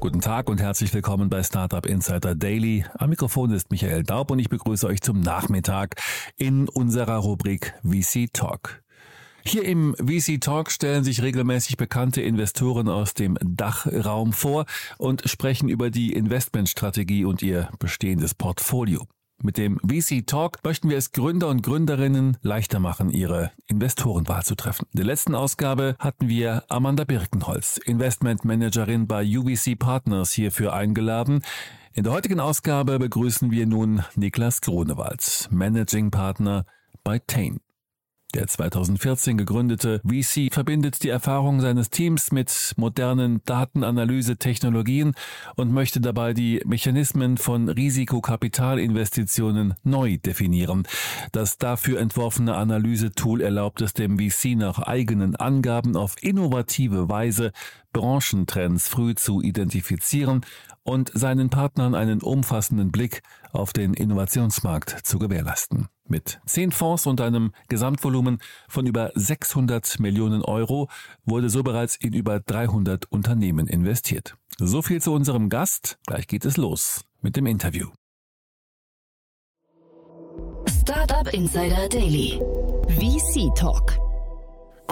Guten Tag und herzlich willkommen bei Startup Insider Daily. Am Mikrofon ist Michael Daub und ich begrüße euch zum Nachmittag in unserer Rubrik VC Talk. Hier im VC Talk stellen sich regelmäßig bekannte Investoren aus dem Dachraum vor und sprechen über die Investmentstrategie und ihr bestehendes Portfolio. Mit dem VC Talk möchten wir es Gründer und Gründerinnen leichter machen, ihre Investorenwahl zu treffen. In der letzten Ausgabe hatten wir Amanda Birkenholz, Investmentmanagerin bei UVC Partners, hierfür eingeladen. In der heutigen Ausgabe begrüßen wir nun Niklas Grunewald, Managing Partner bei Tain. Der 2014 gegründete VC verbindet die Erfahrung seines Teams mit modernen Datenanalyse-Technologien und möchte dabei die Mechanismen von Risikokapitalinvestitionen neu definieren. Das dafür entworfene Analysetool erlaubt es dem VC nach eigenen Angaben auf innovative Weise Branchentrends früh zu identifizieren und seinen Partnern einen umfassenden Blick auf den Innovationsmarkt zu gewährleisten. Mit zehn Fonds und einem Gesamtvolumen von über 600 Millionen Euro wurde so bereits in über 300 Unternehmen investiert. So viel zu unserem Gast. Gleich geht es los mit dem Interview. Startup Insider Daily. VC Talk.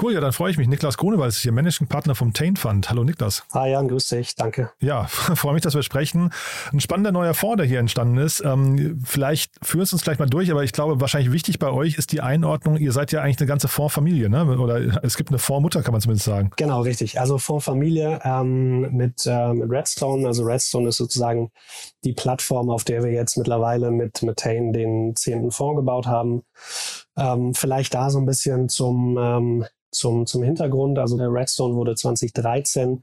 Cool, ja, dann freue ich mich. Niklas Grunewald ist hier Managing Partner vom Tain Fund. Hallo Niklas. Hi Jan, grüß dich, danke. Ja, freue mich, dass wir sprechen. Ein spannender neuer Fonds, der hier entstanden ist. Ähm, vielleicht führst du uns gleich mal durch, aber ich glaube, wahrscheinlich wichtig bei euch ist die Einordnung. Ihr seid ja eigentlich eine ganze Fondsfamilie, ne? Oder es gibt eine Fondsmutter, kann man zumindest sagen. Genau, richtig. Also Fondsfamilie ähm, mit, äh, mit Redstone. Also Redstone ist sozusagen die Plattform, auf der wir jetzt mittlerweile mit, mit Tain den zehnten Fonds gebaut haben. Ähm, vielleicht da so ein bisschen zum ähm, zum, zum Hintergrund, also der Redstone wurde 2013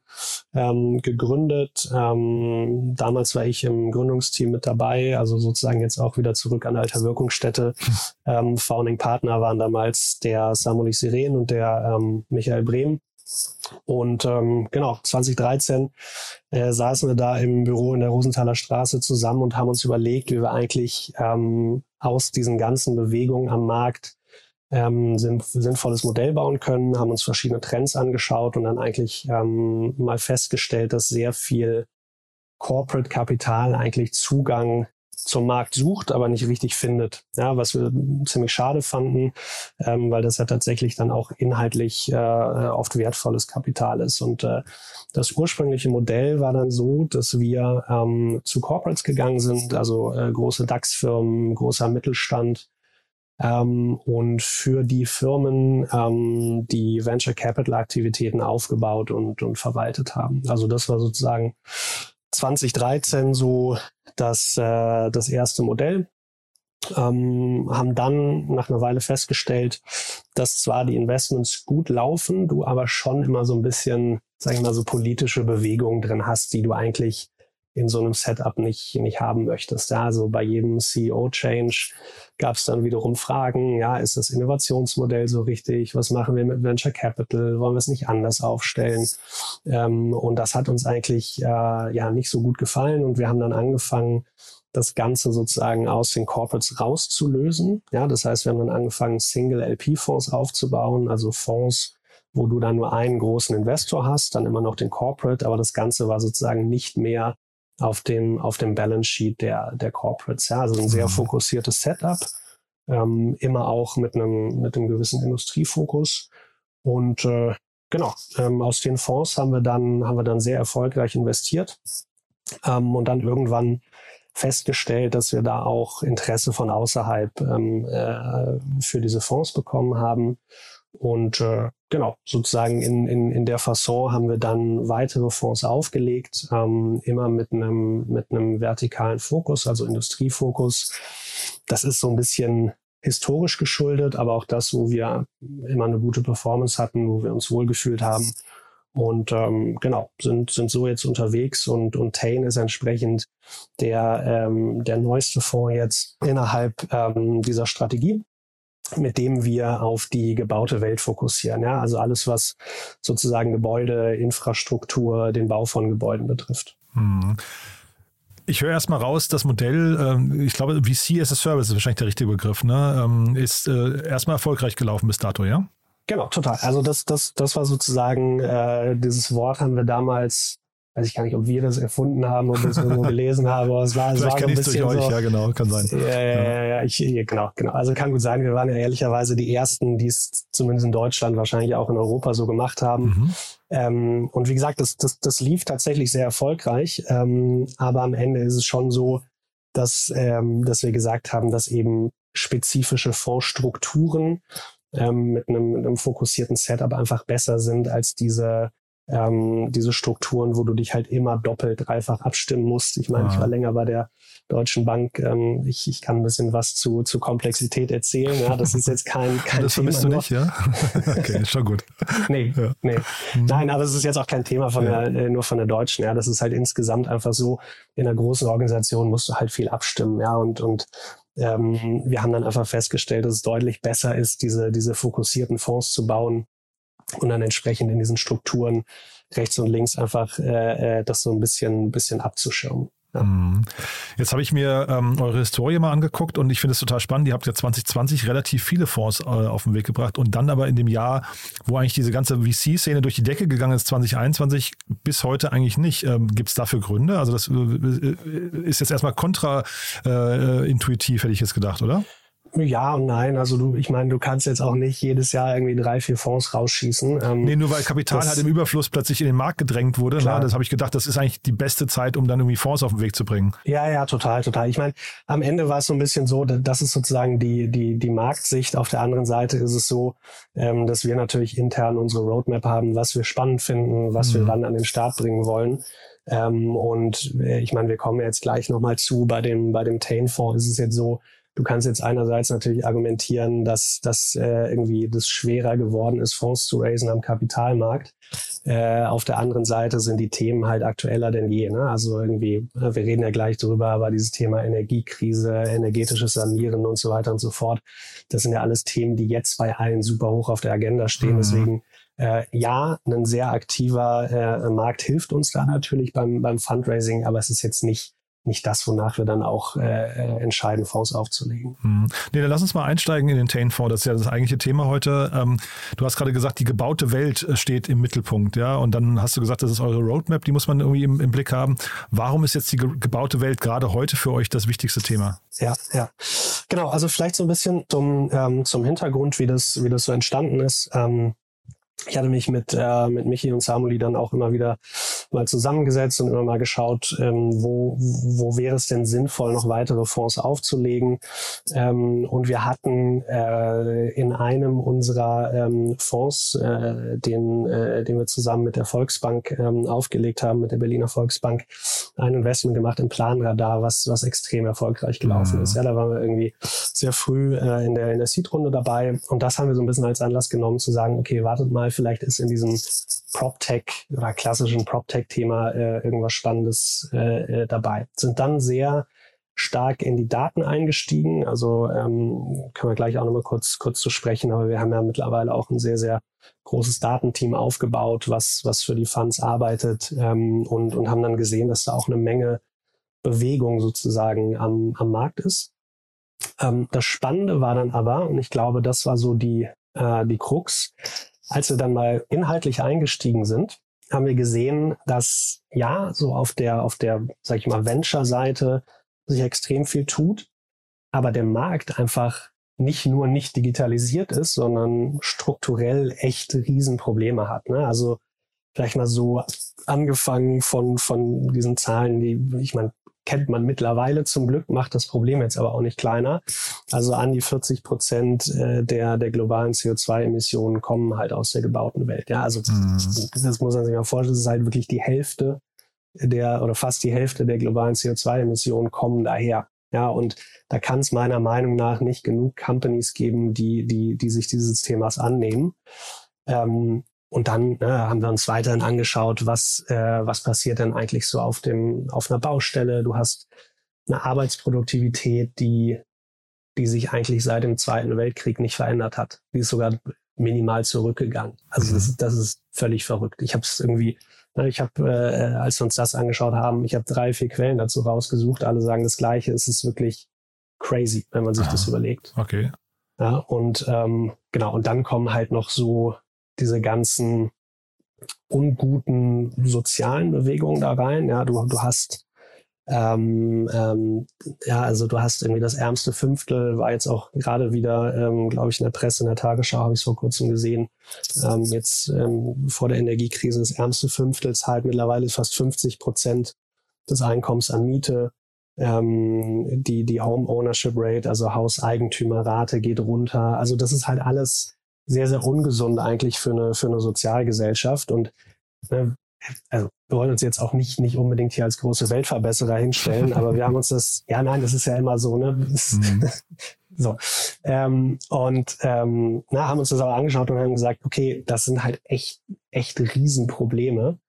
ähm, gegründet. Ähm, damals war ich im Gründungsteam mit dabei, also sozusagen jetzt auch wieder zurück an alter Wirkungsstätte. Ähm, Founding Partner waren damals der Samuel Siren und der ähm, Michael Brehm. Und ähm, genau, 2013 äh, saßen wir da im Büro in der Rosenthaler Straße zusammen und haben uns überlegt, wie wir eigentlich ähm, aus diesen ganzen Bewegungen am Markt ähm, sinnvolles Modell bauen können, haben uns verschiedene Trends angeschaut und dann eigentlich ähm, mal festgestellt, dass sehr viel Corporate Kapital eigentlich Zugang zum Markt sucht, aber nicht richtig findet. Ja, was wir ziemlich schade fanden, ähm, weil das ja tatsächlich dann auch inhaltlich äh, oft wertvolles Kapital ist. Und äh, das ursprüngliche Modell war dann so, dass wir ähm, zu Corporates gegangen sind, also äh, große DAX-Firmen, großer Mittelstand, ähm, und für die Firmen ähm, die Venture Capital Aktivitäten aufgebaut und, und verwaltet haben. Also das war sozusagen 2013 so das, äh, das erste Modell. Ähm, haben dann nach einer Weile festgestellt, dass zwar die Investments gut laufen, du aber schon immer so ein bisschen, sag ich mal, so politische Bewegungen drin hast, die du eigentlich in so einem Setup nicht, nicht haben möchtest. Ja, also bei jedem CEO-Change gab es dann wiederum Fragen, ja, ist das Innovationsmodell so richtig? Was machen wir mit Venture Capital? Wollen wir es nicht anders aufstellen? Ähm, und das hat uns eigentlich äh, ja nicht so gut gefallen und wir haben dann angefangen, das Ganze sozusagen aus den Corporates rauszulösen. Ja, das heißt, wir haben dann angefangen, Single-LP-Fonds aufzubauen, also Fonds, wo du dann nur einen großen Investor hast, dann immer noch den Corporate, aber das Ganze war sozusagen nicht mehr auf dem, auf dem Balance Sheet der, der Corporates. Ja, also ein sehr mhm. fokussiertes Setup, ähm, immer auch mit einem, mit einem gewissen Industriefokus. Und äh, genau, ähm, aus den Fonds haben wir dann, haben wir dann sehr erfolgreich investiert ähm, und dann irgendwann festgestellt, dass wir da auch Interesse von außerhalb ähm, äh, für diese Fonds bekommen haben. Und äh, genau, sozusagen in, in, in der Fasson haben wir dann weitere Fonds aufgelegt, ähm, immer mit einem, mit einem vertikalen Fokus, also Industriefokus. Das ist so ein bisschen historisch geschuldet, aber auch das, wo wir immer eine gute Performance hatten, wo wir uns wohlgefühlt haben. und ähm, genau, sind, sind so jetzt unterwegs und, und Tane ist entsprechend der, ähm, der neueste Fonds jetzt innerhalb ähm, dieser Strategie mit dem wir auf die gebaute Welt fokussieren. Ja? Also alles, was sozusagen Gebäude, Infrastruktur, den Bau von Gebäuden betrifft. Mhm. Ich höre erstmal raus, das Modell, ähm, ich glaube, VC as a Service ist wahrscheinlich der richtige Begriff, ne? Ähm, ist äh, erstmal erfolgreich gelaufen bis dato, ja? Genau, total. Also das, das, das war sozusagen, äh, dieses Wort haben wir damals weiß ich gar nicht, ob wir das erfunden haben oder es irgendwo gelesen haben, aber es war, es war so ein bisschen durch euch, so, ja genau, kann sein. Ja, ja, ja, ja ich, genau, genau. Also kann gut sein, wir waren ja ehrlicherweise die Ersten, die es zumindest in Deutschland, wahrscheinlich auch in Europa so gemacht haben. Mhm. Ähm, und wie gesagt, das, das, das lief tatsächlich sehr erfolgreich, ähm, aber am Ende ist es schon so, dass, ähm, dass wir gesagt haben, dass eben spezifische Fondsstrukturen ähm, mit, einem, mit einem fokussierten Setup einfach besser sind als diese ähm, diese Strukturen, wo du dich halt immer doppelt, dreifach abstimmen musst. Ich meine, ah. ich war länger bei der Deutschen Bank. Ähm, ich, ich kann ein bisschen was zu, zu Komplexität erzählen. Ja, das ist jetzt kein, kein das Thema. Das vermisst du nicht, ja? okay, ist schon gut. nee, ja. nee. Mhm. Nein, aber es ist jetzt auch kein Thema von ja. der, äh, nur von der Deutschen. Ja, das ist halt insgesamt einfach so, in einer großen Organisation musst du halt viel abstimmen. Ja, und, und ähm, wir haben dann einfach festgestellt, dass es deutlich besser ist, diese, diese fokussierten Fonds zu bauen, und dann entsprechend in diesen Strukturen rechts und links einfach äh, äh das so ein bisschen, bisschen abzuschirmen. Mhm. Jetzt habe ich mir ähm, eure Historie mal angeguckt und ich finde es total spannend. Ihr habt ja 2020 relativ viele Fonds äh, auf den Weg gebracht und dann aber in dem Jahr, wo eigentlich diese ganze VC-Szene durch die Decke gegangen ist, 2021 bis heute eigentlich nicht. Ähm, Gibt es dafür Gründe? Also das äh, äh ist jetzt erstmal kontraintuitiv, äh, hätte ich jetzt gedacht, oder? Ja und nein. Also du, ich meine, du kannst jetzt auch nicht jedes Jahr irgendwie drei, vier Fonds rausschießen. Ähm, nee, nur weil Kapital das, halt im Überfluss plötzlich in den Markt gedrängt wurde. Klar. Na, das habe ich gedacht, das ist eigentlich die beste Zeit, um dann irgendwie Fonds auf den Weg zu bringen. Ja, ja, total, total. Ich meine, am Ende war es so ein bisschen so, das ist sozusagen die, die, die Marktsicht. Auf der anderen Seite ist es so, ähm, dass wir natürlich intern unsere Roadmap haben, was wir spannend finden, was mhm. wir dann an den Start bringen wollen. Ähm, und äh, ich meine, wir kommen jetzt gleich nochmal zu, bei dem, bei dem Tain-Fonds ist es jetzt so, Du kannst jetzt einerseits natürlich argumentieren, dass das äh, irgendwie das schwerer geworden ist, Fonds zu raisen am Kapitalmarkt. Äh, auf der anderen Seite sind die Themen halt aktueller denn je. Ne? Also irgendwie, äh, wir reden ja gleich drüber, aber dieses Thema Energiekrise, energetisches Sanieren und so weiter und so fort, das sind ja alles Themen, die jetzt bei allen super hoch auf der Agenda stehen. Mhm. Deswegen äh, ja, ein sehr aktiver äh, Markt hilft uns da natürlich beim, beim Fundraising, aber es ist jetzt nicht nicht das, wonach wir dann auch äh, äh, entscheiden, Fonds aufzulegen. Hm. Nee, dann lass uns mal einsteigen in den Tain-Fonds. Das ist ja das eigentliche Thema heute. Ähm, du hast gerade gesagt, die gebaute Welt äh, steht im Mittelpunkt, ja. Und dann hast du gesagt, das ist eure Roadmap, die muss man irgendwie im, im Blick haben. Warum ist jetzt die gebaute Welt gerade heute für euch das wichtigste Thema? Ja, ja. Genau, also vielleicht so ein bisschen zum, ähm, zum Hintergrund, wie das, wie das so entstanden ist. Ähm, ich hatte mich mit, äh, mit Michi und Samuli dann auch immer wieder mal zusammengesetzt und immer mal geschaut, ähm, wo, wo wäre es denn sinnvoll, noch weitere Fonds aufzulegen. Ähm, und wir hatten äh, in einem unserer ähm, Fonds, äh, den, äh, den wir zusammen mit der Volksbank ähm, aufgelegt haben, mit der Berliner Volksbank, ein Investment gemacht im Planradar, was, was extrem erfolgreich gelaufen mhm. ist. Ja, da waren wir irgendwie sehr früh äh, in der, in der Seed-Runde dabei. Und das haben wir so ein bisschen als Anlass genommen, zu sagen, okay, wartet mal, vielleicht ist in diesem PropTech oder klassischen PropTech-Thema äh, irgendwas Spannendes äh, äh, dabei. Sind dann sehr stark in die Daten eingestiegen. Also ähm, können wir gleich auch nochmal kurz, kurz zu sprechen, aber wir haben ja mittlerweile auch ein sehr, sehr großes Datenteam aufgebaut, was, was für die Funds arbeitet ähm, und, und haben dann gesehen, dass da auch eine Menge Bewegung sozusagen am, am Markt ist. Ähm, das Spannende war dann aber, und ich glaube, das war so die, äh, die Krux, als wir dann mal inhaltlich eingestiegen sind, haben wir gesehen, dass ja, so auf der, auf der, sag ich mal, Venture-Seite sich extrem viel tut, aber der Markt einfach nicht nur nicht digitalisiert ist, sondern strukturell echt Riesenprobleme hat. Ne? Also vielleicht mal so angefangen von, von diesen Zahlen, die, ich meine, kennt man mittlerweile zum Glück, macht das Problem jetzt aber auch nicht kleiner. Also an die 40 Prozent äh, der, der globalen CO2-Emissionen kommen halt aus der gebauten Welt. Ja, also mhm. das muss man sich mal vorstellen, das ist halt wirklich die Hälfte der oder fast die Hälfte der globalen CO2-Emissionen kommen daher. Ja, und da kann es meiner Meinung nach nicht genug Companies geben, die, die, die sich dieses Themas annehmen. Ähm, und dann ne, haben wir uns weiterhin angeschaut, was, äh, was passiert denn eigentlich so auf, dem, auf einer Baustelle. Du hast eine Arbeitsproduktivität, die, die sich eigentlich seit dem Zweiten Weltkrieg nicht verändert hat. Die ist sogar minimal zurückgegangen. Also das, mhm. das ist völlig verrückt. Ich habe es irgendwie, ne, ich habe, äh, als wir uns das angeschaut haben, ich habe drei, vier Quellen dazu rausgesucht. Alle sagen das Gleiche. Es ist wirklich crazy, wenn man sich Aha. das überlegt. Okay. Ja, und ähm, genau, und dann kommen halt noch so diese ganzen unguten sozialen Bewegungen da rein. Ja, du, du hast ähm, ähm, ja, also du hast irgendwie das ärmste Fünftel, war jetzt auch gerade wieder, ähm, glaube ich, in der Presse, in der Tagesschau habe ich es vor kurzem gesehen. Ähm, jetzt ähm, vor der Energiekrise, das ärmste Fünftel zahlt mittlerweile fast 50 Prozent des Einkommens an Miete. Ähm, die, die Home Ownership Rate, also Hauseigentümerrate geht runter. Also das ist halt alles sehr, sehr ungesund eigentlich für eine, für eine Sozialgesellschaft. Und ne, also wir wollen uns jetzt auch nicht, nicht unbedingt hier als große Weltverbesserer hinstellen, aber wir haben uns das, ja nein, das ist ja immer so, ne? Mhm. so. Ähm, und ähm, na, haben uns das aber angeschaut und haben gesagt, okay, das sind halt echt, echt Riesenprobleme.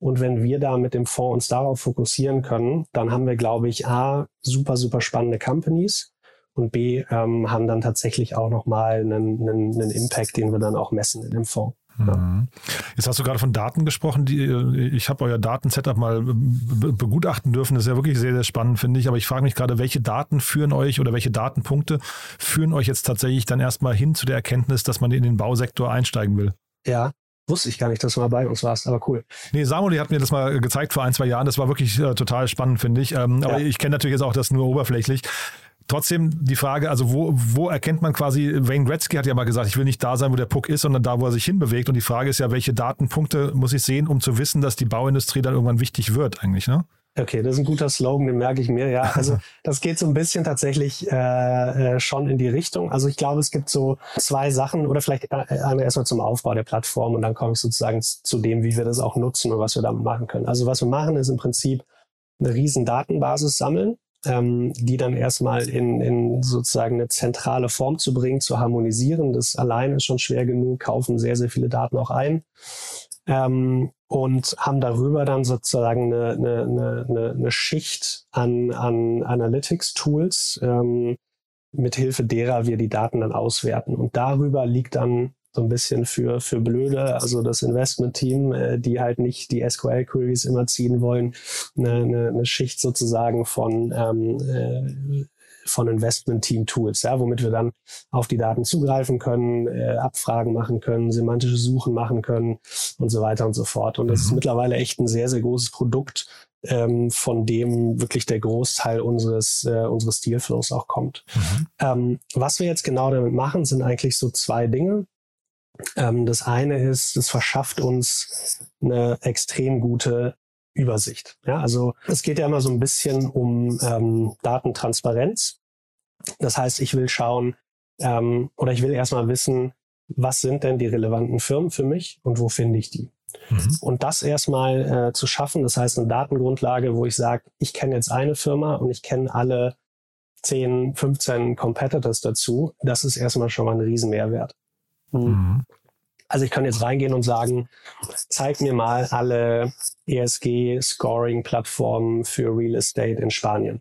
Und wenn wir da mit dem Fonds uns darauf fokussieren können, dann haben wir, glaube ich, A, super, super spannende Companies und B, ähm, haben dann tatsächlich auch nochmal einen, einen, einen Impact, den wir dann auch messen in dem Fonds. Ja. Mhm. Jetzt hast du gerade von Daten gesprochen. Die, ich habe euer Datensetup mal begutachten dürfen. Das ist ja wirklich sehr, sehr spannend, finde ich. Aber ich frage mich gerade, welche Daten führen euch oder welche Datenpunkte führen euch jetzt tatsächlich dann erstmal hin zu der Erkenntnis, dass man in den Bausektor einsteigen will? Ja, wusste ich gar nicht, dass du mal bei uns warst, aber cool. Nee, Samuel hat mir das mal gezeigt vor ein, zwei Jahren. Das war wirklich äh, total spannend, finde ich. Ähm, ja. Aber ich kenne natürlich jetzt auch das nur oberflächlich. Trotzdem die Frage, also wo, wo erkennt man quasi, Wayne Gretzky hat ja mal gesagt, ich will nicht da sein, wo der Puck ist, sondern da, wo er sich hinbewegt. Und die Frage ist ja, welche Datenpunkte muss ich sehen, um zu wissen, dass die Bauindustrie dann irgendwann wichtig wird eigentlich, ne? Okay, das ist ein guter Slogan, den merke ich mir. Ja, also das geht so ein bisschen tatsächlich äh, äh, schon in die Richtung. Also ich glaube, es gibt so zwei Sachen oder vielleicht äh, einmal erstmal zum Aufbau der Plattform und dann komme ich sozusagen zu dem, wie wir das auch nutzen und was wir damit machen können. Also was wir machen, ist im Prinzip eine riesen Datenbasis sammeln ähm, die dann erstmal in, in sozusagen eine zentrale Form zu bringen, zu harmonisieren. Das allein ist schon schwer genug, kaufen sehr, sehr viele Daten auch ein. Ähm, und haben darüber dann sozusagen eine, eine, eine, eine Schicht an, an Analytics-Tools, ähm, mit Hilfe derer wir die Daten dann auswerten. Und darüber liegt dann so ein bisschen für, für Blöde, also das Investment-Team, äh, die halt nicht die SQL-Queries immer ziehen wollen, eine, eine, eine Schicht sozusagen von ähm, äh, von Investment-Team-Tools, ja, womit wir dann auf die Daten zugreifen können, äh, Abfragen machen können, semantische Suchen machen können und so weiter und so fort. Und das mhm. ist mittlerweile echt ein sehr, sehr großes Produkt, ähm, von dem wirklich der Großteil unseres, äh, unseres Dealflows auch kommt. Mhm. Ähm, was wir jetzt genau damit machen, sind eigentlich so zwei Dinge. Ähm, das eine ist, es verschafft uns eine extrem gute Übersicht. Ja, also es geht ja immer so ein bisschen um ähm, Datentransparenz. Das heißt, ich will schauen ähm, oder ich will erstmal wissen, was sind denn die relevanten Firmen für mich und wo finde ich die? Mhm. Und das erstmal äh, zu schaffen, das heißt eine Datengrundlage, wo ich sage, ich kenne jetzt eine Firma und ich kenne alle 10, 15 Competitors dazu, das ist erstmal schon mal ein Riesenmehrwert. Mhm. Also ich kann jetzt reingehen und sagen, zeig mir mal alle ESG-Scoring-Plattformen für Real Estate in Spanien.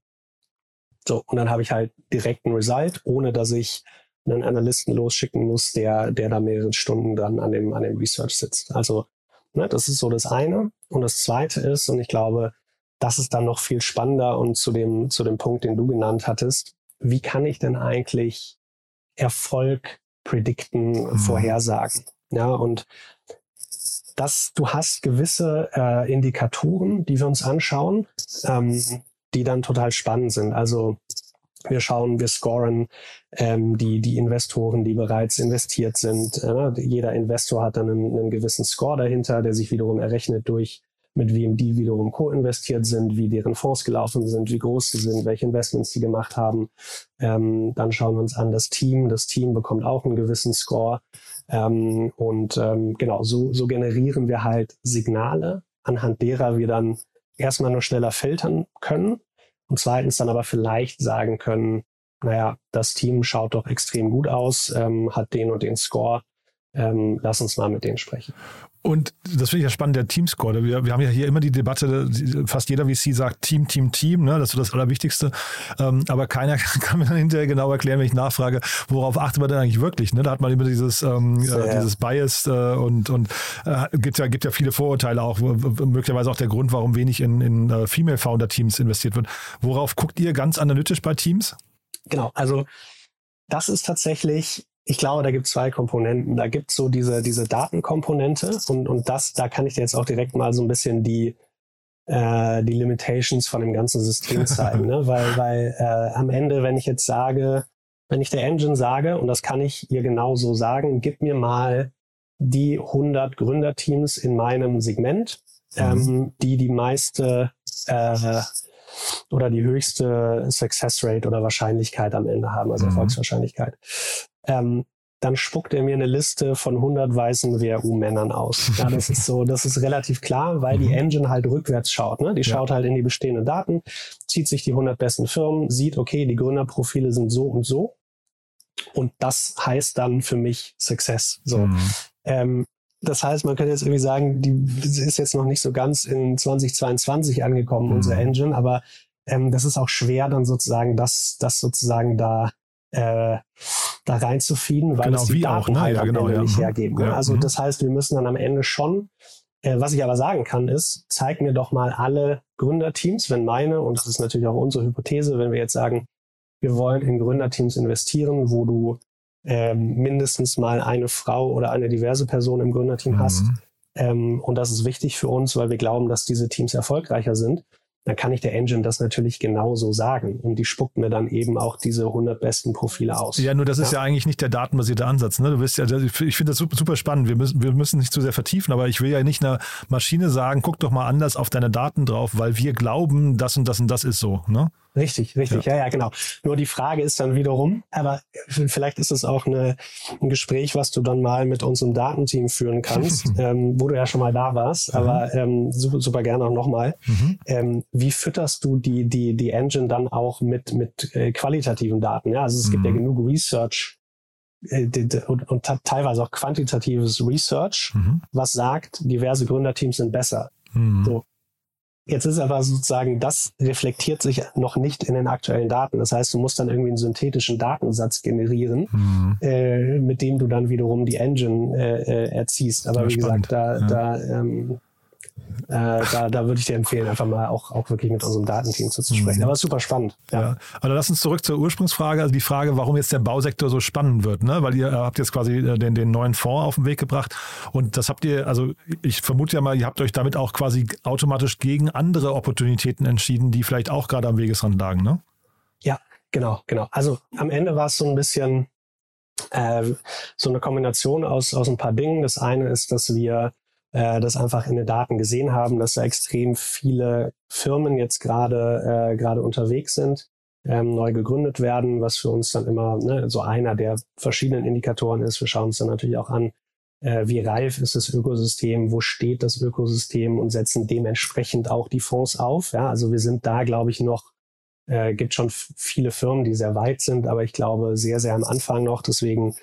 So, und dann habe ich halt direkt ein Result, ohne dass ich einen Analysten losschicken muss, der, der da mehrere Stunden dann an dem, an dem Research sitzt. Also, ne, das ist so das eine. Und das zweite ist, und ich glaube, das ist dann noch viel spannender und zu dem, zu dem Punkt, den du genannt hattest, wie kann ich denn eigentlich Erfolg predikten, mhm. vorhersagen. Ja, und das, du hast gewisse äh, Indikatoren, die wir uns anschauen, ähm, die dann total spannend sind. Also wir schauen, wir scoren ähm, die, die Investoren, die bereits investiert sind. Äh, jeder Investor hat dann einen, einen gewissen Score dahinter, der sich wiederum errechnet durch mit wem die wiederum co-investiert sind, wie deren Fonds gelaufen sind, wie groß sie sind, welche Investments sie gemacht haben. Ähm, dann schauen wir uns an das Team. Das Team bekommt auch einen gewissen Score. Ähm, und ähm, genau, so, so generieren wir halt Signale, anhand derer wir dann erstmal nur schneller filtern können und zweitens dann aber vielleicht sagen können, naja, das Team schaut doch extrem gut aus, ähm, hat den und den Score ähm, lass uns mal mit denen sprechen. Und das finde ich ja spannend, der Teamscore. Wir, wir haben ja hier immer die Debatte, fast jeder VC sagt Team, Team, Team, ne? das ist das Allerwichtigste. Ähm, aber keiner kann mir dann hinterher genau erklären, wenn ich nachfrage, worauf achtet man denn eigentlich wirklich? Ne? Da hat man immer dieses, ähm, äh, dieses Bias äh, und, und äh, gibt, ja, gibt ja viele Vorurteile auch, möglicherweise auch der Grund, warum wenig in, in uh, Female Founder Teams investiert wird. Worauf guckt ihr ganz analytisch bei Teams? Genau, also das ist tatsächlich ich glaube, da gibt es zwei Komponenten. Da gibt es so diese, diese Datenkomponente und, und das, da kann ich dir jetzt auch direkt mal so ein bisschen die, äh, die Limitations von dem ganzen System zeigen. ne? Weil, weil äh, am Ende, wenn ich jetzt sage, wenn ich der Engine sage, und das kann ich ihr genauso sagen, gib mir mal die 100 Gründerteams in meinem Segment, mhm. ähm, die die meiste äh, oder die höchste Success Rate oder Wahrscheinlichkeit am Ende haben, also mhm. Erfolgswahrscheinlichkeit ähm, dann spuckt er mir eine Liste von 100 weißen WRU-Männern aus. Ja, das ist so, das ist relativ klar, weil die mhm. Engine halt rückwärts schaut. Ne? Die ja. schaut halt in die bestehenden Daten, zieht sich die 100 besten Firmen, sieht, okay, die Gründerprofile sind so und so. Und das heißt dann für mich Success. So. Mhm. Ähm, das heißt, man könnte jetzt irgendwie sagen, die ist jetzt noch nicht so ganz in 2022 angekommen, mhm. unsere Engine, aber ähm, das ist auch schwer, dann sozusagen das, das sozusagen da äh, da reinzufeeden, weil genau, es die Daten auch, ne? halt ja, genau, ja. nicht mhm. hergeben. Ne? Ja, also mhm. das heißt, wir müssen dann am Ende schon, äh, was ich aber sagen kann, ist, zeig mir doch mal alle Gründerteams, wenn meine, und das ist natürlich auch unsere Hypothese, wenn wir jetzt sagen, wir wollen in Gründerteams investieren, wo du ähm, mindestens mal eine Frau oder eine diverse Person im Gründerteam mhm. hast. Ähm, und das ist wichtig für uns, weil wir glauben, dass diese Teams erfolgreicher sind dann kann ich der Engine das natürlich genauso sagen. Und die spuckt mir dann eben auch diese 100 besten Profile aus. Ja, nur das ja. ist ja eigentlich nicht der datenbasierte Ansatz. Ne? Du bist ja, ich finde das super, super spannend. Wir müssen, wir müssen nicht zu sehr vertiefen, aber ich will ja nicht einer Maschine sagen, guck doch mal anders auf deine Daten drauf, weil wir glauben, das und das und das ist so. Ne? Richtig, richtig, ja. ja, ja, genau. Nur die Frage ist dann wiederum, aber vielleicht ist es auch eine, ein Gespräch, was du dann mal mit unserem Datenteam führen kannst, ähm, wo du ja schon mal da warst, mhm. aber ähm, super, super gerne auch nochmal. Mhm. Ähm, wie fütterst du die, die, die Engine dann auch mit, mit äh, qualitativen Daten? Ja, also es mhm. gibt ja mhm. genug Research äh, und, und teilweise auch quantitatives Research, mhm. was sagt, diverse Gründerteams sind besser. Mhm. So, Jetzt ist aber sozusagen, das reflektiert sich noch nicht in den aktuellen Daten. Das heißt, du musst dann irgendwie einen synthetischen Datensatz generieren, mhm. äh, mit dem du dann wiederum die Engine äh, äh erziehst. Aber ja, wie spannend. gesagt, da, ja. da ähm, äh, da, da würde ich dir empfehlen, einfach mal auch, auch wirklich mit unserem Datenteam zu, sprechen. Mhm. Aber super spannend. Ja. ja. Also lass uns zurück zur Ursprungsfrage, also die Frage, warum jetzt der Bausektor so spannend wird, ne? Weil ihr habt jetzt quasi äh, den, den neuen Fonds auf den Weg gebracht und das habt ihr, also ich vermute ja mal, ihr habt euch damit auch quasi automatisch gegen andere Opportunitäten entschieden, die vielleicht auch gerade am Wegesrand lagen, ne? Ja, genau, genau. Also am Ende war es so ein bisschen äh, so eine Kombination aus, aus ein paar Dingen. Das eine ist, dass wir äh, das einfach in den Daten gesehen haben, dass da extrem viele Firmen jetzt gerade äh, gerade unterwegs sind, ähm, neu gegründet werden, was für uns dann immer ne, so einer der verschiedenen Indikatoren ist. Wir schauen uns dann natürlich auch an, äh, wie reif ist das Ökosystem, wo steht das Ökosystem und setzen dementsprechend auch die Fonds auf. Ja, also wir sind da, glaube ich, noch äh, gibt schon viele Firmen, die sehr weit sind, aber ich glaube sehr, sehr am Anfang noch. Deswegen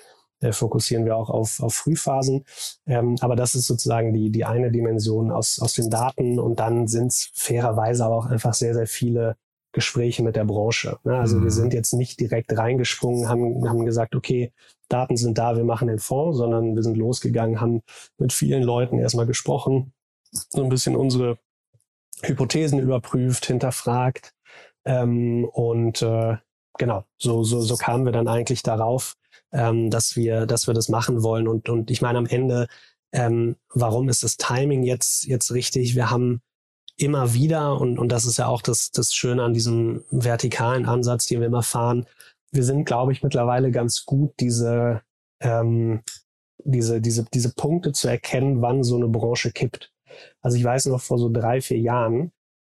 äh, fokussieren wir auch auf, auf Frühphasen. Ähm, aber das ist sozusagen die, die eine Dimension aus, aus den Daten. Und dann sind es fairerweise aber auch einfach sehr, sehr viele Gespräche mit der Branche. Ne? Also mhm. wir sind jetzt nicht direkt reingesprungen, haben, haben gesagt, okay, Daten sind da, wir machen den Fonds, sondern wir sind losgegangen, haben mit vielen Leuten erstmal gesprochen, so ein bisschen unsere Hypothesen überprüft, hinterfragt. Ähm, und äh, genau, so, so, so kamen wir dann eigentlich darauf, ähm, dass wir, dass wir das machen wollen. Und, und ich meine am Ende, ähm, warum ist das Timing jetzt, jetzt richtig? Wir haben immer wieder, und, und das ist ja auch das, das Schöne an diesem vertikalen Ansatz, den wir immer fahren, wir sind, glaube ich, mittlerweile ganz gut, diese, ähm, diese, diese, diese Punkte zu erkennen, wann so eine Branche kippt. Also ich weiß noch vor so drei, vier Jahren,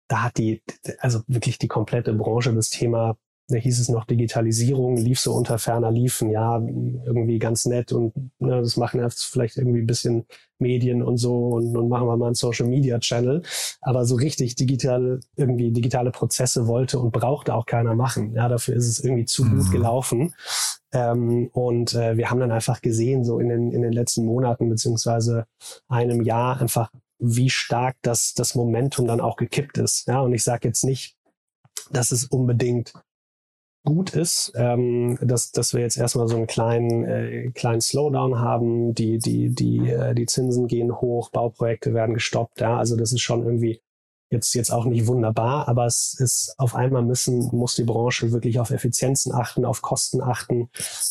da hat die, also wirklich die komplette Branche das Thema da hieß es noch Digitalisierung, lief so unter ferner Liefen, ja, irgendwie ganz nett und ne, das machen jetzt vielleicht irgendwie ein bisschen Medien und so und, und machen wir mal einen Social Media Channel. Aber so richtig digital, irgendwie digitale Prozesse wollte und brauchte auch keiner machen. Ja, dafür ist es irgendwie zu mhm. gut gelaufen. Ähm, und äh, wir haben dann einfach gesehen, so in den, in den letzten Monaten beziehungsweise einem Jahr einfach, wie stark das, das Momentum dann auch gekippt ist. Ja, und ich sage jetzt nicht, dass es unbedingt gut ist, ähm, dass, dass wir jetzt erstmal so einen kleinen, äh, kleinen Slowdown haben, die, die, die, äh, die Zinsen gehen hoch, Bauprojekte werden gestoppt, ja, also das ist schon irgendwie jetzt, jetzt auch nicht wunderbar, aber es ist auf einmal müssen, muss die Branche wirklich auf Effizienzen achten, auf Kosten achten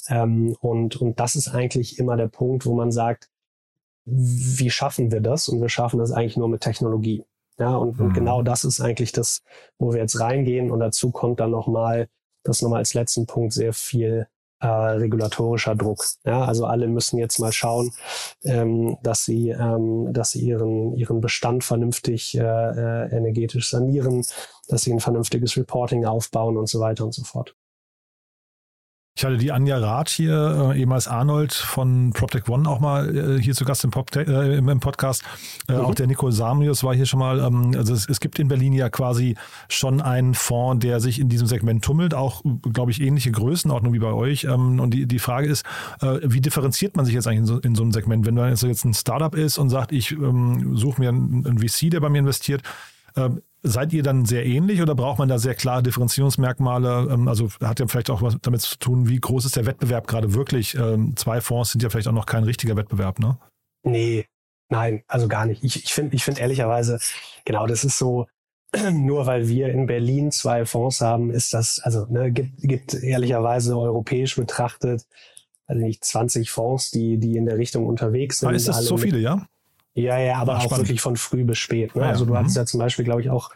ähm, und, und das ist eigentlich immer der Punkt, wo man sagt, wie schaffen wir das? Und wir schaffen das eigentlich nur mit Technologie. Ja, und, mhm. und genau das ist eigentlich das, wo wir jetzt reingehen. Und dazu kommt dann nochmal das nochmal als letzten Punkt sehr viel äh, regulatorischer Druck. Ja, also alle müssen jetzt mal schauen, ähm, dass sie, ähm, dass sie ihren, ihren Bestand vernünftig äh, äh, energetisch sanieren, dass sie ein vernünftiges Reporting aufbauen und so weiter und so fort. Ich hatte die Anja Rath hier, äh, ehemals Arnold von PropTech One auch mal äh, hier zu Gast im, Pop äh, im Podcast. Äh, mhm. Auch der Nico Samius war hier schon mal. Ähm, also es, es, gibt in Berlin ja quasi schon einen Fonds, der sich in diesem Segment tummelt, auch, glaube ich, ähnliche Größenordnung wie bei euch. Ähm, und die, die Frage ist, äh, wie differenziert man sich jetzt eigentlich in so, in so einem Segment? Wenn man jetzt ein Startup ist und sagt, ich ähm, suche mir einen, einen VC, der bei mir investiert, ähm, Seid ihr dann sehr ähnlich oder braucht man da sehr klare Differenzierungsmerkmale? Ähm, also hat ja vielleicht auch was damit zu tun, wie groß ist der Wettbewerb gerade wirklich? Ähm, zwei Fonds sind ja vielleicht auch noch kein richtiger Wettbewerb, ne? Nee, nein, also gar nicht. Ich, ich finde ich finde ehrlicherweise, genau, das ist so, nur weil wir in Berlin zwei Fonds haben, ist das, also ne, gibt, gibt ehrlicherweise europäisch betrachtet, also nicht 20 Fonds, die, die in der Richtung unterwegs sind. Ah, ist das so viele, ja? Ja, ja, aber Ach, auch spannend. wirklich von früh bis spät. Ne? Ja, also du mhm. hattest ja zum Beispiel, glaube ich, auch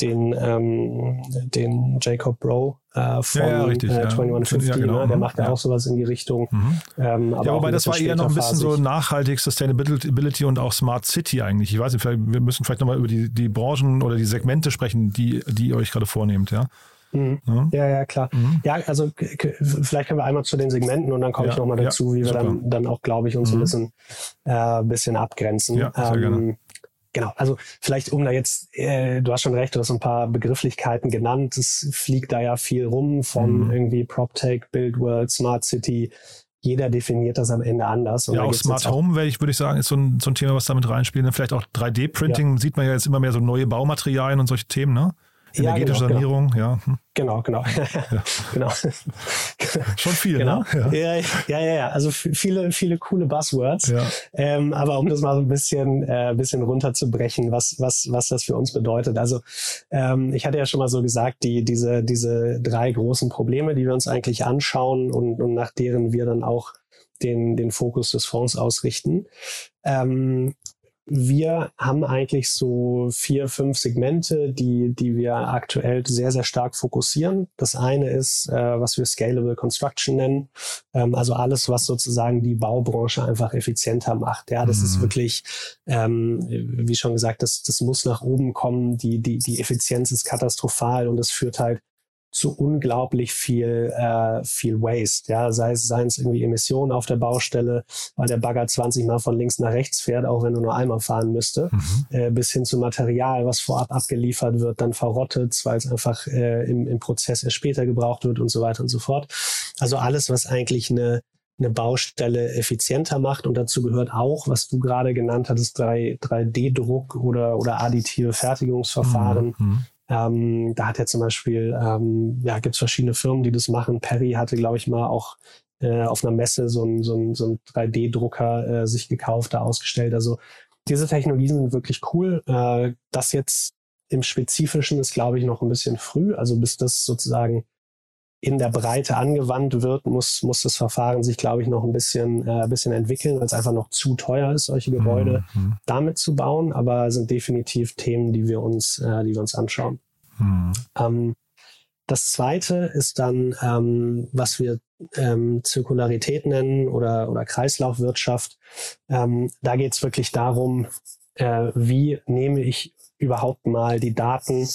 den, ähm, den Jacob Bro äh, von ja, ja, richtig, äh, 2150, ja, genau. ne? der macht ja, auch sowas in die Richtung. Mhm. Ähm, aber ja, wobei das war eher noch ein bisschen so nachhaltig, Sustainability und auch Smart City eigentlich. Ich weiß nicht, wir müssen vielleicht nochmal über die, die Branchen oder die Segmente sprechen, die, die ihr euch gerade vornehmt, ja. Mhm. Ja, ja, klar. Mhm. Ja, also vielleicht können wir einmal zu den Segmenten und dann komme ja, ich nochmal dazu, ja, wie wir dann, dann auch, glaube ich, uns mhm. ein bisschen, äh, bisschen abgrenzen. Ja, sehr ähm, gerne. Genau, also vielleicht um da jetzt, äh, du hast schon recht, du hast ein paar Begrifflichkeiten genannt. Es fliegt da ja viel rum von mhm. irgendwie PropTech, Build World, Smart City. Jeder definiert das am Ende anders. Und ja, auch Smart Home, auch, ich, würde ich sagen, ist so ein, so ein Thema, was damit reinspielt. Vielleicht auch 3D-Printing, ja. sieht man ja jetzt immer mehr so neue Baumaterialien und solche Themen, ne? Energetische ja, genau, Sanierung, genau. ja. Hm. Genau, genau. Ja. genau. Schon viel, genau. ne? Ja. ja, ja, ja. Also viele, viele coole Buzzwords. Ja. Ähm, aber um das mal so ein bisschen, äh, bisschen runterzubrechen, was, was, was das für uns bedeutet. Also ähm, ich hatte ja schon mal so gesagt, die, diese, diese drei großen Probleme, die wir uns eigentlich anschauen und, und nach deren wir dann auch den, den Fokus des Fonds ausrichten. Ähm, wir haben eigentlich so vier, fünf Segmente, die, die wir aktuell sehr, sehr stark fokussieren. Das eine ist, äh, was wir Scalable Construction nennen. Ähm, also alles, was sozusagen die Baubranche einfach effizienter macht. Ja, das mhm. ist wirklich, ähm, wie schon gesagt, das, das muss nach oben kommen. Die, die, die Effizienz ist katastrophal und es führt halt zu unglaublich viel, äh, viel Waste. Ja, sei es, seien es irgendwie Emissionen auf der Baustelle, weil der Bagger 20 Mal von links nach rechts fährt, auch wenn er nur einmal fahren müsste, mhm. äh, bis hin zu Material, was vorab abgeliefert wird, dann verrottet, weil es einfach äh, im, im Prozess erst später gebraucht wird und so weiter und so fort. Also alles, was eigentlich eine eine Baustelle effizienter macht. Und dazu gehört auch, was du gerade genannt hattest, 3, 3D-Druck oder, oder additive Fertigungsverfahren. Mhm. Ähm, da hat er zum Beispiel, ähm, ja, gibt es verschiedene Firmen, die das machen. Perry hatte, glaube ich, mal auch äh, auf einer Messe so ein, so so ein 3D-Drucker äh, sich gekauft, da ausgestellt. Also diese Technologien sind wirklich cool. Äh, das jetzt im Spezifischen ist, glaube ich, noch ein bisschen früh. Also bis das sozusagen in der Breite angewandt wird, muss, muss das Verfahren sich, glaube ich, noch ein bisschen, äh, bisschen entwickeln, weil es einfach noch zu teuer ist, solche Gebäude mhm. damit zu bauen. Aber sind definitiv Themen, die wir uns, äh, die wir uns anschauen. Mhm. Ähm, das zweite ist dann, ähm, was wir ähm, Zirkularität nennen oder, oder Kreislaufwirtschaft. Ähm, da geht es wirklich darum, äh, wie nehme ich überhaupt mal die Daten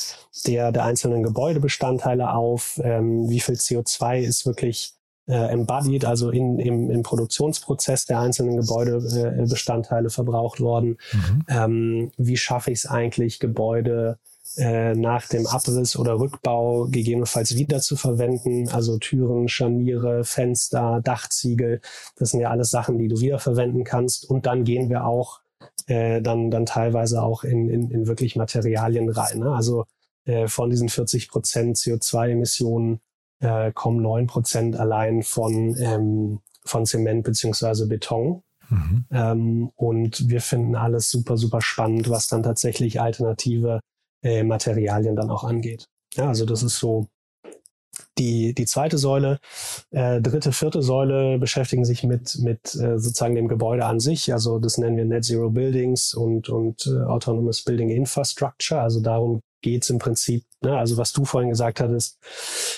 der, der einzelnen Gebäudebestandteile auf, ähm, wie viel CO2 ist wirklich äh, embodied, also in, im, im Produktionsprozess der einzelnen Gebäudebestandteile verbraucht worden. Mhm. Ähm, wie schaffe ich es eigentlich, Gebäude äh, nach dem Abriss oder Rückbau gegebenenfalls wieder zu verwenden. Also Türen, Scharniere, Fenster, Dachziegel, das sind ja alles Sachen, die du wiederverwenden kannst. Und dann gehen wir auch äh, dann, dann teilweise auch in, in, in wirklich Materialien rein. Ne? Also äh, von diesen 40 Prozent CO2-Emissionen äh, kommen 9 Prozent allein von, ähm, von Zement beziehungsweise Beton. Mhm. Ähm, und wir finden alles super, super spannend, was dann tatsächlich alternative äh, Materialien dann auch angeht. Ja, also das ist so die, die zweite Säule. Äh, dritte, vierte Säule beschäftigen sich mit, mit äh, sozusagen dem Gebäude an sich. Also das nennen wir Net Zero Buildings und, und äh, Autonomous Building Infrastructure. Also darum geht's im Prinzip. Ne? Also was du vorhin gesagt hattest,